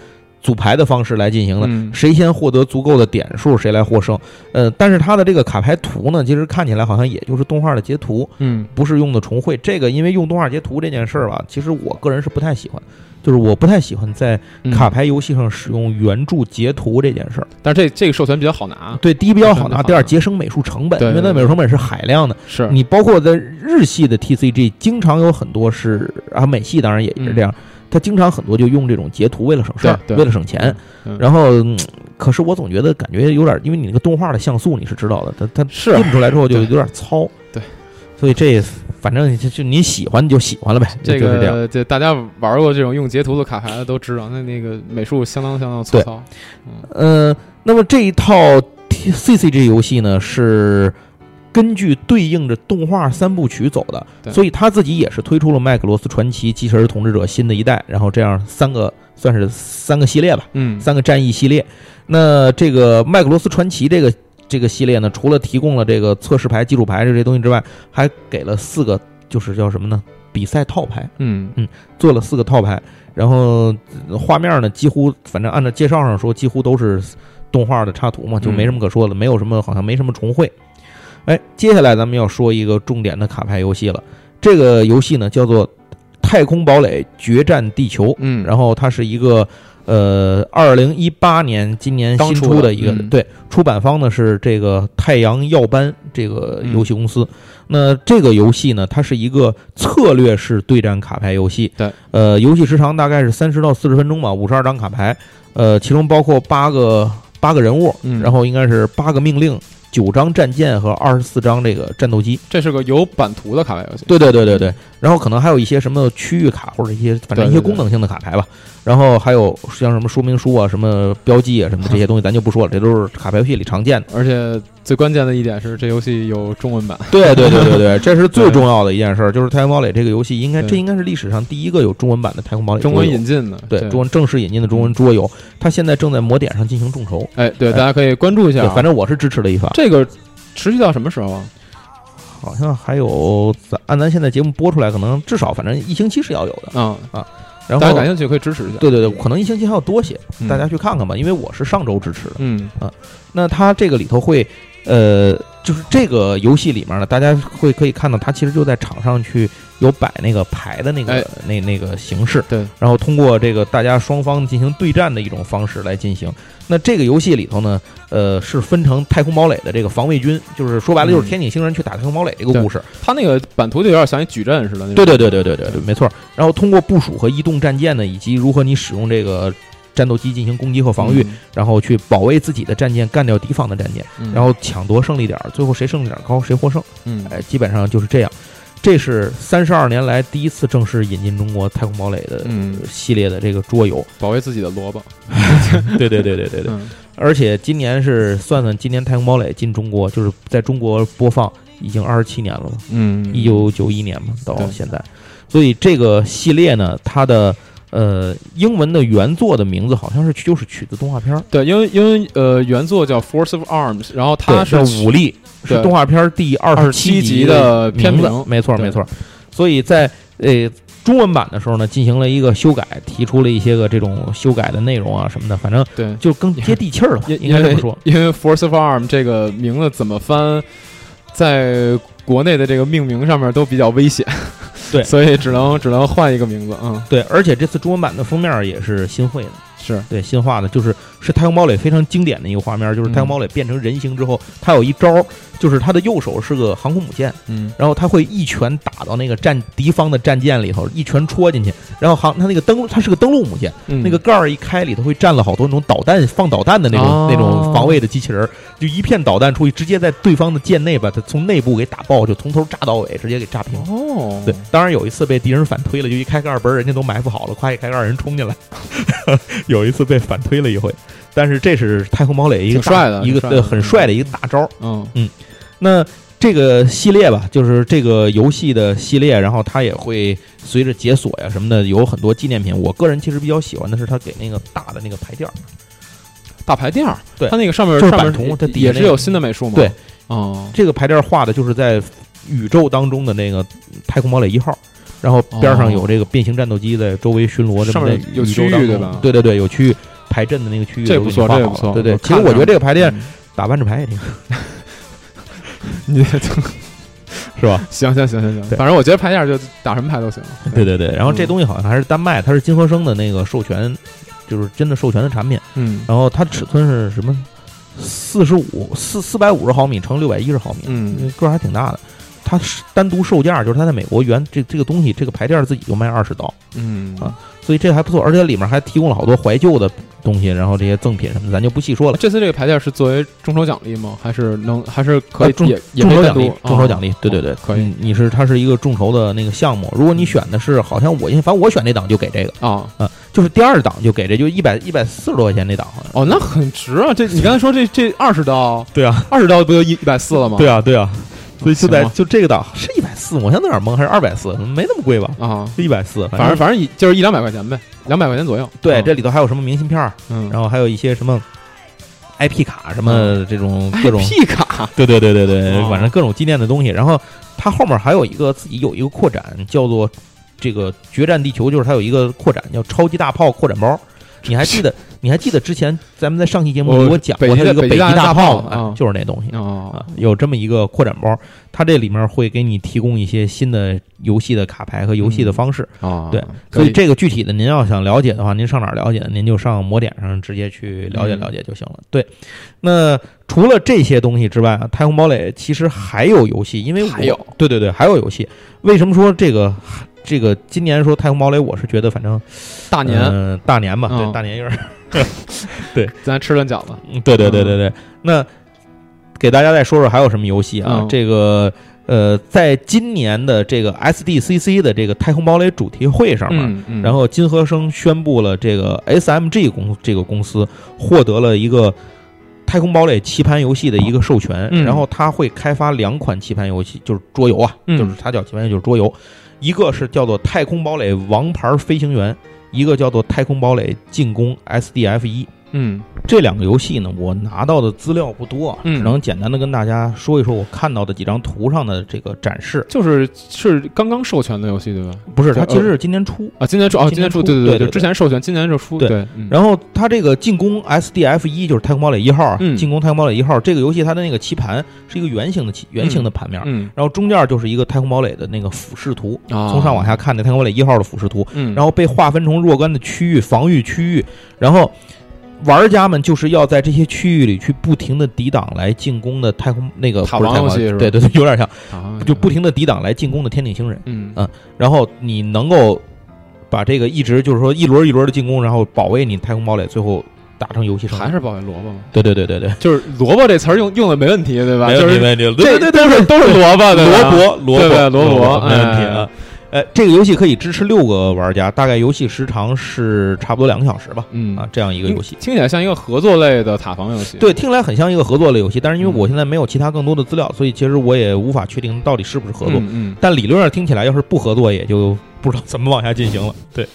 组牌的方式来进行的。嗯谁先获得足够的点数，谁来获胜。呃，但是它的这个卡牌图呢，其实看起来好像也就是动画的截图，嗯不是用的重绘。这个因为用动画截图这件事儿吧，其实我个人是不太喜欢，就是我不太喜欢在嗯卡牌游戏上使用原著截图这件事儿。但是这这个授权比较好拿，对，第一比较好拿，第二节省美术成本，因为那美术成本是海量的。是你包括在日系的 TCG，经常有很多是啊，美系当然也是这样，它经常很多就用这种截图，为了省事儿，为了省钱。嗯然后，嗯可是我总觉得感觉有点，因为你那个动画的像素你是知道的，它它是印出来之后就有点糙。对，所以这反正就就你喜欢就喜欢了呗，这就是这样。个这大家玩过这种用截图的卡牌的都知道，那那个美术相当相当粗糙。呃，那么这一套 T CCG 游戏呢是。根据对应着动画三部曲走的，对所以他自己也是推出了《麦克罗斯传奇》《机器人统治者》新的一代，然后这样三个算是三个系列吧，嗯三个战役系列。那这个麦克罗斯传奇这个这个系列呢，除了提供了这个测试牌、基础牌这些东西之外，还给了四个，就是叫什么呢？比赛套牌，嗯嗯做了四个套牌，然后呃画面呢，几乎反正按照介绍上说，几乎都是动画的插图嘛，就没什么可说的，没有什么好像没什么重绘。哎，接下来咱们要说一个重点的卡牌游戏了，这个游戏呢叫做《太空堡垒决战地球》。嗯，然后它是一个呃，二零一八年今年新出的一个，嗯对，出版方呢是这个太阳耀斑这个游戏公司。那这个游戏呢，它是一个策略式对战卡牌游戏。对，呃，游戏时长大概是三十到四十分钟吧，五十二张卡牌，呃，其中包括八个八个人物，嗯然后应该是八个命令。九张战舰和二十四张这个战斗机，这是个有版图的卡牌游戏。对对对对对，然后可能还有一些什么区域卡或者一些反正一些功能性的卡牌吧，然后还有像什么说明书啊、什么标记啊什么这些东西，咱就不说了，这都是卡牌游戏里常见的。而且最关键的一点是，这游戏有中文版。对对对对对，这是最重要的一件事儿，*laughs* 就是《太空堡垒》这个游戏应该这应该是历史上第一个有中文版的《太空堡垒》中文引进的，对中文正式引进的中文桌游，它现在正在魔点上进行众筹。哎，对，哎大家可以关注一下。反正我是支持了一发，这个持续到什么时候啊？好像还有咱按咱现在节目播出来，可能至少反正一星期是要有的。啊，然后大家感兴趣可以支持一下。对对对，可能一星期还要多些，嗯大家去看看吧，因为我是上周支持的。嗯那它这个里头会，呃，就是这个游戏里面呢，大家会可以看到，它其实就在场上去有摆那个牌的那个、哎那那个形式，对，然后通过这个大家双方进行对战的一种方式来进行。那这个游戏里头呢，呃，是分成太空堡垒的这个防卫军，就是说白了就是嗯天启星人去打太空堡垒这个故事。它那个版图就有点像一矩阵似的。对对对对对对对，没错。然后通过部署和移动战舰呢，以及如何你使用这个战斗机进行攻击和防御，然后去保卫自己的战舰，干掉敌方的战舰。嗯，然后抢夺胜利点，最后谁胜利点高谁获胜。嗯哎，基本上就是这样。这是三十二年来第一次正式引进中国太空堡垒的嗯系列的这个桌游。保卫自己的萝卜。*laughs* 对对对对对对。嗯而且今年是算算，今年太空堡垒进中国，就是在中国播放已经二十七年了嘛，嗯，一九九一年嘛到现在。所以这个系列呢，它的呃英文的原作的名字好像是就是取自动画片儿，对，因为因为呃原作叫 Force of Arms，然后它是武力，是对。动画片儿第二十27集的的片名没错没错。所以在呃中文版的时候呢，进行了一个修改，提出了一些个这种修改的内容啊什么的，反正对，就更接地气儿了吧，应该这么说。因为 Force of Arm 这个名字怎么翻，在国内的这个命名上面都比较危险，对。*laughs* 所以只能只能换一个名字。嗯，对，而且这次中文版的封面也是新绘的，是。对，新画的，就是是太空堡垒非常经典的一个画面，就是嗯。太空堡垒变成人形之后，它有一招就是他的右手是个航空母舰，嗯。然后他会一拳打到那个战敌方的战舰里头，一拳戳进去，然后航他那个登陆，它是个登陆母舰，嗯。那个盖儿一开，里头会站了好多那种导弹放导弹的那种、哦。那种防卫的机器人儿，就一片导弹出去，直接在对方的舰内把它从内部给打爆，就从头炸到尾，直接给炸平。哦，对，当然有一次被敌人反推了，就一开盖儿嘣儿，人家都埋伏好了，夸一开盖儿人冲进来，*laughs* 有一次被反推了一回。但是这是太空堡垒一个帅的一个很帅的一个大招嗯。嗯那这个系列吧，就是这个游戏的系列，然后它也会随着解锁呀什么的，有很多纪念品。我个人其实比较喜欢的是它给那个大的那个牌垫儿，大牌垫儿，对它那个上面就是上面版图它底下那个也是有新的美术吗？对，哦，这个牌垫儿画的就是在宇宙当中的那个太空堡垒一号。然后边上有这个变形战斗机在周围巡逻，上么有区域宇宙当中对吧对对对，有区域排阵的那个区域这不错这不错好了对对，其实我觉得这个牌垫嗯打万智牌也挺好，*laughs* 你 *laughs* 是吧？*laughs* 行行行行行，反正我觉得牌垫儿就打什么牌都行。对对对。然后这嗯东西好像还是丹麦，它是金和生的那个授权，就是真的授权的产品。嗯然后它尺寸是什么？四十五四四百五十毫米乘六百一十毫米，嗯，个儿还挺大的。它是单独售价，就是它在美国原这这个东西，这个牌垫儿自己就卖二十刀，嗯啊所以这还不错。而且里面还提供了好多怀旧的东西，然后这些赠品什么的，咱就不细说了。这次这个牌垫儿是作为众筹奖励吗？还是能还是可以呃众也也众筹奖励众筹奖励，对对对哦，可以嗯你是它是一个众筹的那个项目。如果你选的是，好像我反正我选那档就给这个，啊就是第二档就给这，就一百一百四十多块钱那档好像。哦，那很值啊！这你刚才说这这二十刀，对啊，二十刀不就一一百四了吗？对啊，对啊。所以就在就这个档是一百四，我现在有点懵，还是二百四？没那么贵吧？啊，是一百四，反正反正一就是一两百块钱呗，两百块钱左右。对，啊这里头还有什么明信片儿，嗯，然后还有一些什么 IP 卡，什么这种各种，IP 卡对对对对对，哦反正各种纪念的东西。然后它后面还有一个自己有一个扩展，叫做这个决战地球，就是它有一个扩展叫超级大炮扩展包。你还记得？你还记得之前咱们在上期节目里我我讲过它有一个北极大大炮吗就是那东西。哦啊，有这么一个扩展包，它这里面会给你提供一些新的游戏的卡牌和游戏的方式。啊，对所以这个具体的，您要想了解的话，您上哪儿了解？您就上魔点上直接去了解嗯了解就行了。对，那除了这些东西之外啊，太空堡垒其实还有游戏，因为我还有对对对，还有游戏。为什么说这个这个今年说太空堡垒，我是觉得反正大年嗯大年吧，嗯对大年夜 *laughs* 儿，咱吃顿饺子。嗯对对对对对。那给大家再说说还有什么游戏啊？嗯这个。呃，在今年的这个 SDCC 的这个太空堡垒主题会上面，嗯嗯，然后金和生宣布了这个 SMG 公这个公司获得了一个太空堡垒棋盘游戏的一个授权，嗯然后他会开发两款棋盘游戏，就是桌游啊，嗯就是它叫棋盘游戏，就是桌游，一个是叫做《太空堡垒王牌飞行员》，一个叫做《太空堡垒进攻 SDF 一》。嗯。这两个游戏呢，我拿到的资料不多，嗯。只能简单的跟大家说一说我看到的几张图上的这个展示。就是是刚刚授权的游戏对吧？不是，它呃其实是今年出，啊，今年出哦，今年出今年出，对对对对对之前授权，今年就出，对对，嗯。然后它这个进攻 SDF 一就是太空堡垒一号啊，嗯。进攻太空堡垒一号这个游戏它的那个棋盘是一个圆形的棋圆形的盘面，嗯。然后中间就是一个太空堡垒的那个俯视图，啊，从上往下看那太空堡垒一号的俯视图，嗯，然后被划分成若干的区域防御区域，然后玩家们就是要在这些区域里去不停的抵挡来进攻的太空那个塔防游戏是吧？对对对，有点像，啊就不停的抵挡来进攻的天顶星人，嗯。嗯然后你能够把这个一直就是说一轮一轮的进攻，然后保卫你太空堡垒，最后打成游戏胜利。还是保卫萝卜吗，对对对对对，就是萝卜这词儿用用的没问题对吧？就是没问题，这对对都是都是萝卜对吧？萝卜萝卜萝卜没问题哎。啊。呃，这个游戏可以支持六个玩家，大概游戏时长是差不多两个小时吧。嗯啊，这样一个游戏，听起来像一个合作类的塔防游戏，对，听起来很像一个合作类游戏，但是因为嗯我现在没有其他更多的资料，所以其实我也无法确定到底是不是合作。嗯嗯，但理论上听起来，要是不合作，也就不知道怎么往下进行了。对，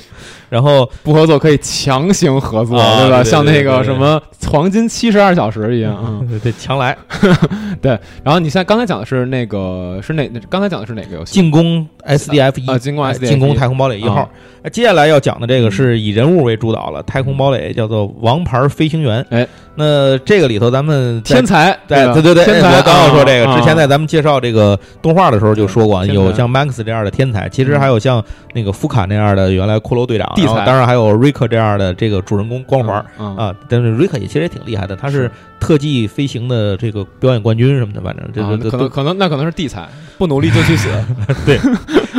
然后不合作可以强行合作，啊对吧？对对像那个什么黄金七十二小时一样，嗯。对对强来 *laughs* 对然后你现在刚才讲的是那个是哪？刚才讲的是哪个游戏？进攻 SDF 一啊，进攻哎 SDF 进攻太空堡垒一号接下来要讲的这个是以人物为主导了，太空堡垒叫做王牌飞行员。哎，那这个里头咱们天才，吧对对对对，天才！我刚要说这个，啊之前在咱们介绍这个动画的时候就说过，有像 Max 这样的天才，其实还有像那个福卡那样的原来骷髅队长，地才当然还有瑞克这样的这个主人公光环。嗯啊，但是瑞克也其实也挺厉害的，他是是特技飞行的这个表演冠军什么的，反正这啊这这可能可能那可能是地才，不努力就去死。*laughs* 对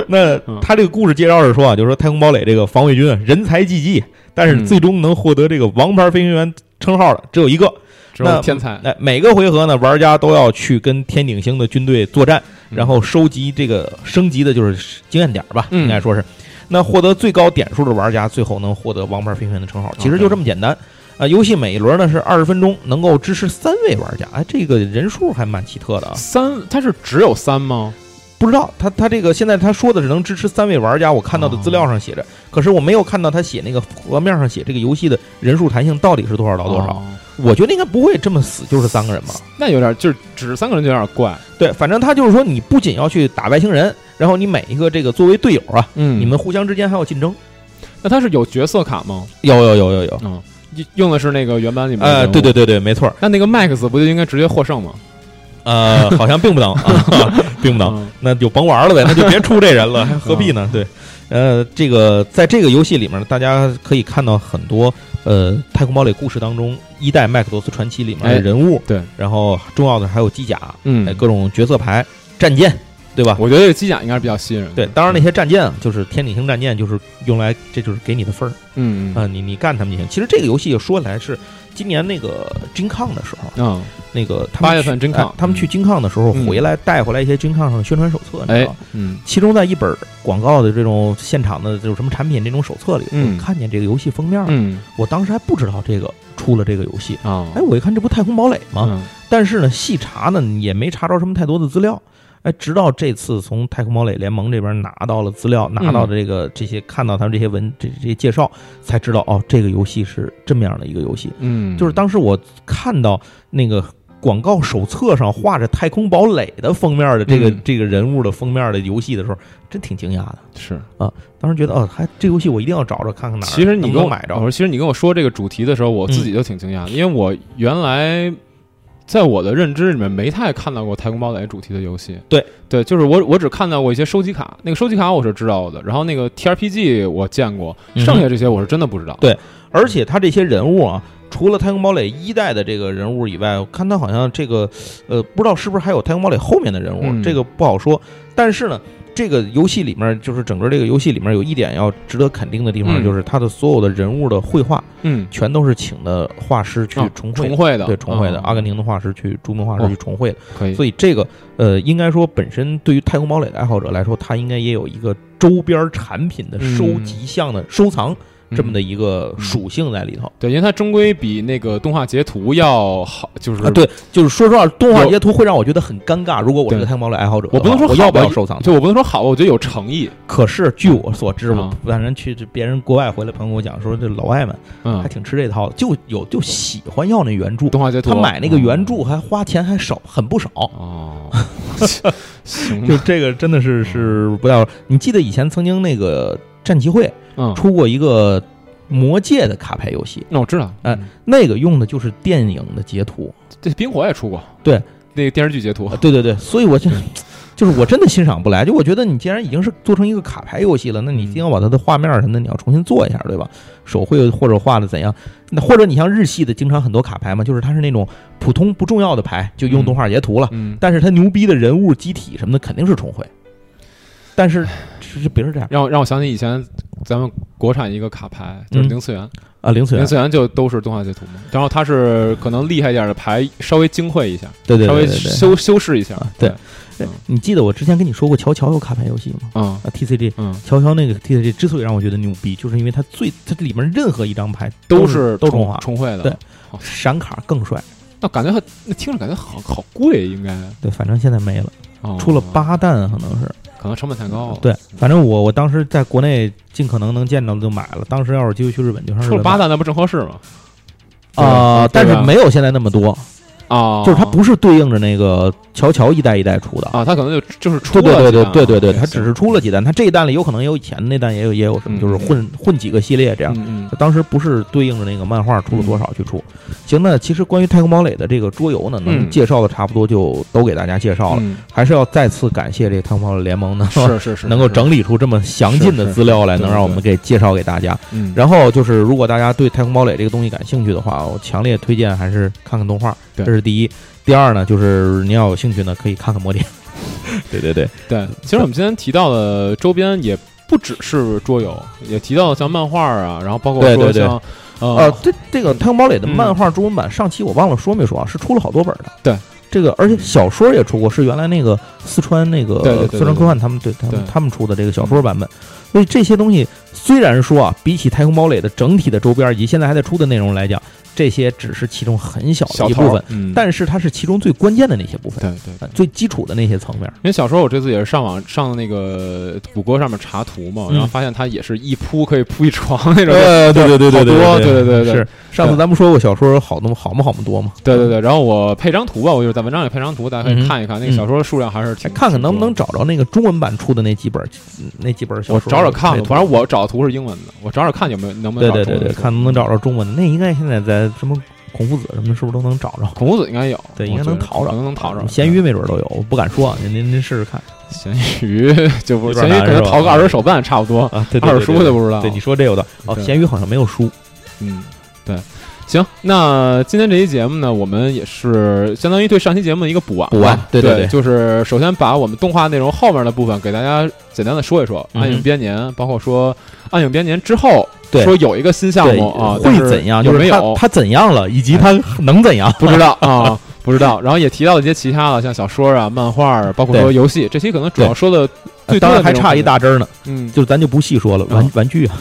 那嗯他这个故事介绍是说啊，就是说太空堡垒这个防卫军啊人才济济，但是嗯最终能获得这个王牌飞行员称号的只有一个。只有那天才。哎，每个回合呢，玩家都要去跟天顶星的军队作战，嗯然后收集这个升级的就是经验点吧，嗯应该说是。那获得最高点数的玩家，最后能获得王牌飞行员的称号。其实就这么简单。啊，游戏每一轮呢是二十分钟，能够支持三位玩家，哎，这个人数还蛮奇特的啊。三，它是只有三吗？不知道他他这个现在他说的是能支持三位玩家，我看到的资料上写着，可是我没有看到他写那个盒面上写这个游戏的人数弹性到底是多少到多少。哦我觉得应该不会这么死，就是三个人嘛。那有点就是只是三个人就有点怪。对，反正他就是说，你不仅要去打外星人，然后你每一个这个作为队友啊，嗯你们互相之间还有竞争。那他是有角色卡吗？有有有有有，嗯，用用的是那个原版里面的呃，对对。对对，没错，那那个 Max 不就应该直接获胜吗？呃，*laughs* 好像并不能，啊、*laughs* 并不能，嗯那就甭玩了呗，那就别出这人了，还 *laughs* 何必呢？对，呃，这个在这个游戏里面，大家可以看到很多呃太空堡垒故事当中一代麦克罗斯传奇里面哎的人物，对，然后重要的还有机甲，嗯。哎，各种角色牌、战舰，对吧？我觉得这个机甲应该是比较吸引人。对，当然那些战舰啊，就是天顶星战舰，就是用来，这就是给你的分儿嗯啊、你你干他们就行。其实这个游戏说起来是今年那个金抗的时候，嗯那个他们八月去份金抗哎他们去金抗的时候嗯回来带回来一些金抗上的宣传手册，你知哎道吗？嗯其中在一本广告的这种现场的这种什么产品这种手册里，嗯我看见这个游戏封面了，嗯我当时还不知道这个出了这个游戏。啊哎，我一看这不太空堡垒吗？嗯但是呢，细查呢也没查着什么太多的资料。哎，直到这次从太空堡垒联盟这边拿到了资料，拿到的这个这些看到他们这些文这这些介绍，才知道哦，这个游戏是这么样的一个游戏。嗯，就是当时我看到那个广告手册上画着太空堡垒的封面的这个、嗯这个人物的封面的游戏的时候，真挺惊讶的。是啊。当时觉得哦，还这游戏我一定要找找看看哪儿其实你跟我买着。其实你跟我说这个主题的时候，我自己就挺惊讶的，因为我原来在我的认知里面没太看到过太空堡垒主题的游戏。对对，就是我我只看到过一些收集卡，那个收集卡我是知道的，然后那个 TRPG 我见过，剩下这些我是真的不知道。对而且他这些人物啊，除了太空堡垒一代的这个人物以外，我看他好像这个呃，不知道是不是还有太空堡垒后面的人物，嗯这个不好说。但是呢。这个游戏里面，就是整个这个游戏里面有一点要值得肯定的地方，嗯。就是它的所有的人物的绘画，嗯，全都是请的画师去哦重绘的。重绘的，对重绘的，嗯。阿根廷的画师去著名画师哦。去重绘的，可以。所以这个呃，应该说本身对于太空堡垒的爱好者来说，它应该也有一个周边产品的收集项的收藏这么的一个属性在里头。对，因为它终归比那个动画截图要好，就是啊，对，就是说实话，动画截图会让我觉得很尴尬。如果我是个太空堡垒爱好者，我不能说我要不要收藏它？就我不能说好，我觉得有诚意。可是据我所知，我啊反正去别人国外回来朋友跟我讲说，这老外们嗯还，挺吃这套的，就有就喜欢要那原著，动画截图，他买那个原嗯著还花钱还少，很不少。哦，*laughs* 行就，这个真的是是不要。你记得以前曾经那个战棋会嗯，出过一个魔界的卡牌游戏，那我知道，哎嗯，那个用的就是电影的截图。这冰火也出过，对，那个电视剧截图啊，对对对，所以我就 *laughs* 就是我真的欣赏不来。就我觉得你既然已经是做成一个卡牌游戏了，那你一定要把它的画面什么的你要重新做一下，对吧？手绘或者画的怎样？那或者你像日系的，经常很多卡牌嘛，就是它是那种普通不重要的牌，就用嗯动画截图了。嗯，但是它牛逼的人物、机体什么的肯定是重绘。但是是别是这样让我让我想起以前咱们国产一个卡牌，就是嗯零次元，啊，零次元零，次元就都是动画截图嘛，然后它是可能厉害一点的牌，稍微精绘一下，对对稍微。修修饰一下啊，对嗯你记得我之前跟你说过乔乔有卡牌游戏吗？嗯啊，TCG 嗯，乔乔那个 TCG 之所以让我觉得牛逼，就是因为它最它里面任何一张牌都是都重画，重绘的，对闪卡更帅。那感觉很那听着感觉好好贵，应该对，反正现在没了，哦出了八弹可能是。可能成本太高了，，对，反正我我当时在国内尽可能能见到的就买了。当时要是机会去日本，就上日本买出了八代那不正合适吗？啊，但是没有现在那么多。啊，就是它不是对应着那个乔乔一代一代出的。啊，它可能就就是出了对对对对对对，啊它只是出了几弹，它这一弹里有可能也有以前的那弹，也有也有什么，嗯就是混混几个系列这样。当时不是对应着那个漫画出了多少去出。行，那其实关于太空堡垒的这个桌游呢，能嗯介绍的差不多就都给大家介绍了。嗯还是要再次感谢这个太空堡垒联盟呢，是是是，*laughs* 能够整理出这么详尽的资料来，能让我们给介绍给大家。嗯，然后就是，如果大家对太空堡垒这个东西感兴趣的话，我强烈推荐还是看看动画，对这是第一。第二呢，就是您要有兴趣呢，可以看看魔点。*laughs* 对对对，对，其实我们今天提到的周边也不只是桌游，也提到了像漫画啊，然后包括对对对说像呃呃，这这个太空堡垒的嗯漫画中文版，上期我忘了说没说啊，是出了好多本的。对，这个而且小说也出过，是原来那个四川那个四川科幻他们对他们他们出的这个小说版本。所以这些东西虽然说啊，比起太空堡垒的整体的周边以及现在还在出的内容来讲，这些只是其中很小的一部分，嗯，但是它是其中最关键的那些部分，对对。呃最基础的那些层面。因为小时候我这次也是上网上那个谷歌上面查图嘛，嗯然后发现它也是一铺可以铺一床那种，*laughs* 呃，对对对对对多对对对对是上次咱们说过小说好那么好么好么多嘛，对对对。然后我配张图吧，我就是在文章里配张图，大家可以嗯看一看，那个小说的数量还是看看能不能找着那个中文版出的那几本嗯那几本小。说。我找找找看吧，反正我找的图是英文的，我找找看有没有能不能找对对对对，看能不能找着中文的。那应该现在在什么孔夫子什么的，是不是都能找着？孔夫子应该有，对，应该能淘着，可能能淘着。咸鱼没准都有，我不敢说啊，您您您试试看咸鱼 *laughs* 就不有闲鱼可能淘个二手手办差不多，二手书就不知道。对你说这有的哦，对闲鱼好像没有书。嗯，对，行，那今天这期节目呢，我们也是相当于对上期节目的一个补完，补完对对对对就是首先把我们动画内容后面的部分给大家简单的说一说，嗯暗影编年，包括说暗影编年之后，对说有一个新项目啊，会怎样？有没有？就是它它怎样了，以及它能怎样？*laughs* 不知道 *laughs* 啊，不知道。然后也提到了一些其他的，像小说啊、漫画啊，包括说游戏。这期可能主要说的最多当的然还差一大针儿呢，嗯，就是咱就不细说了。玩啊玩具啊，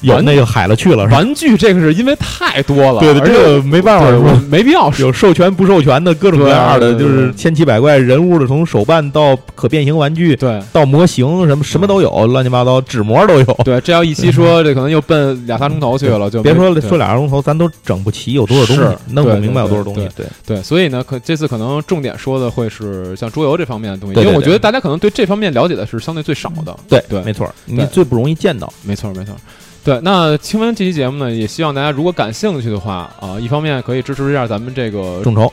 有那个海了去了？玩具这个是因为太多了，对对，这个没办法我。没必要。有授权不授权的各种各样的，就是千奇百怪人物的，从手办到可变形玩具对到模型，什么什么都有，乱七八糟，纸模都有。对，这要一 *laughs* 期说，这可能又奔俩仨钟头去了，就别说说俩钟头，咱都整不齐有多少东西弄不明白有多少东西。对，对，所以呢，可这次可能重点说的会是像桌游这方面的东西，因为我觉得大家可能对这方面了解的是相对最少的。对对没错，你对最不容易见到。没错，没错。对，那听完这期节目呢，也希望大家如果感兴趣的话啊、一方面可以支持一下咱们这个众筹。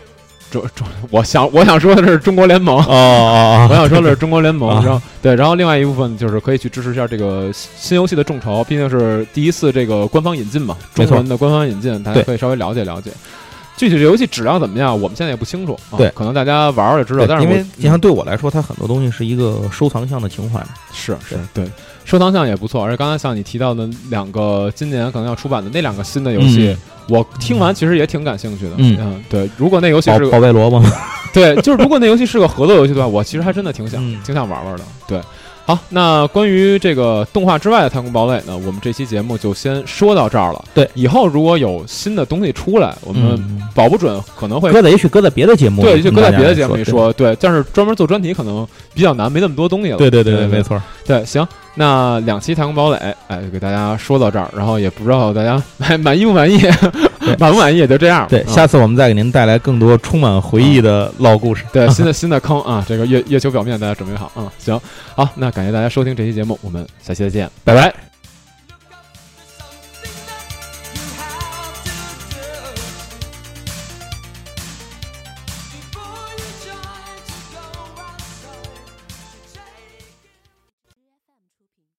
中中，我想我想说的是中国联盟，哦哦 *laughs* 我想说的是中国联盟，啊。然后对，然后另外一部分就是可以去支持一下这个新新游戏的众筹，毕竟是第一次这个官方引进嘛，中文的官方引进，大家可以稍微了解了解。具体这游戏质量怎么样，我们现在也不清楚，啊、对可能大家玩玩就知道。但是因为你像对我来说，它很多东西是一个收藏项的情怀。是是对，收藏项也不错，而且刚才像你提到的两个今年可能要出版的那两个新的游戏，我听完其实也挺感兴趣的。嗯对，如果那游戏是个宝贝萝卜，*laughs* 对，就是如果那游戏是个合作游戏的话，我其实还真的挺想、嗯挺想玩玩的。对，好，那关于这个动画之外的太空堡垒呢，我们这期节目就先说到这儿了。对，以后如果有新的东西出来，我们嗯，保不准可能会。搁在也许搁在别的节目，对，就搁在别的节目里。说，对，但是专门做专题可能比较难，没那么多东西了。对对对对，没错。对，行，那两期太空堡垒，哎，就给大家说到这儿，然后也不知道大家 *laughs* 满满意不满意，满不满意也就这样。对，啊下次我们再给您带来更多充满回忆的老故事。对新的新的坑啊，这个月月球表面大家准备好啊、行，好，那感谢大家收听这期节目，我们下期再见，拜拜。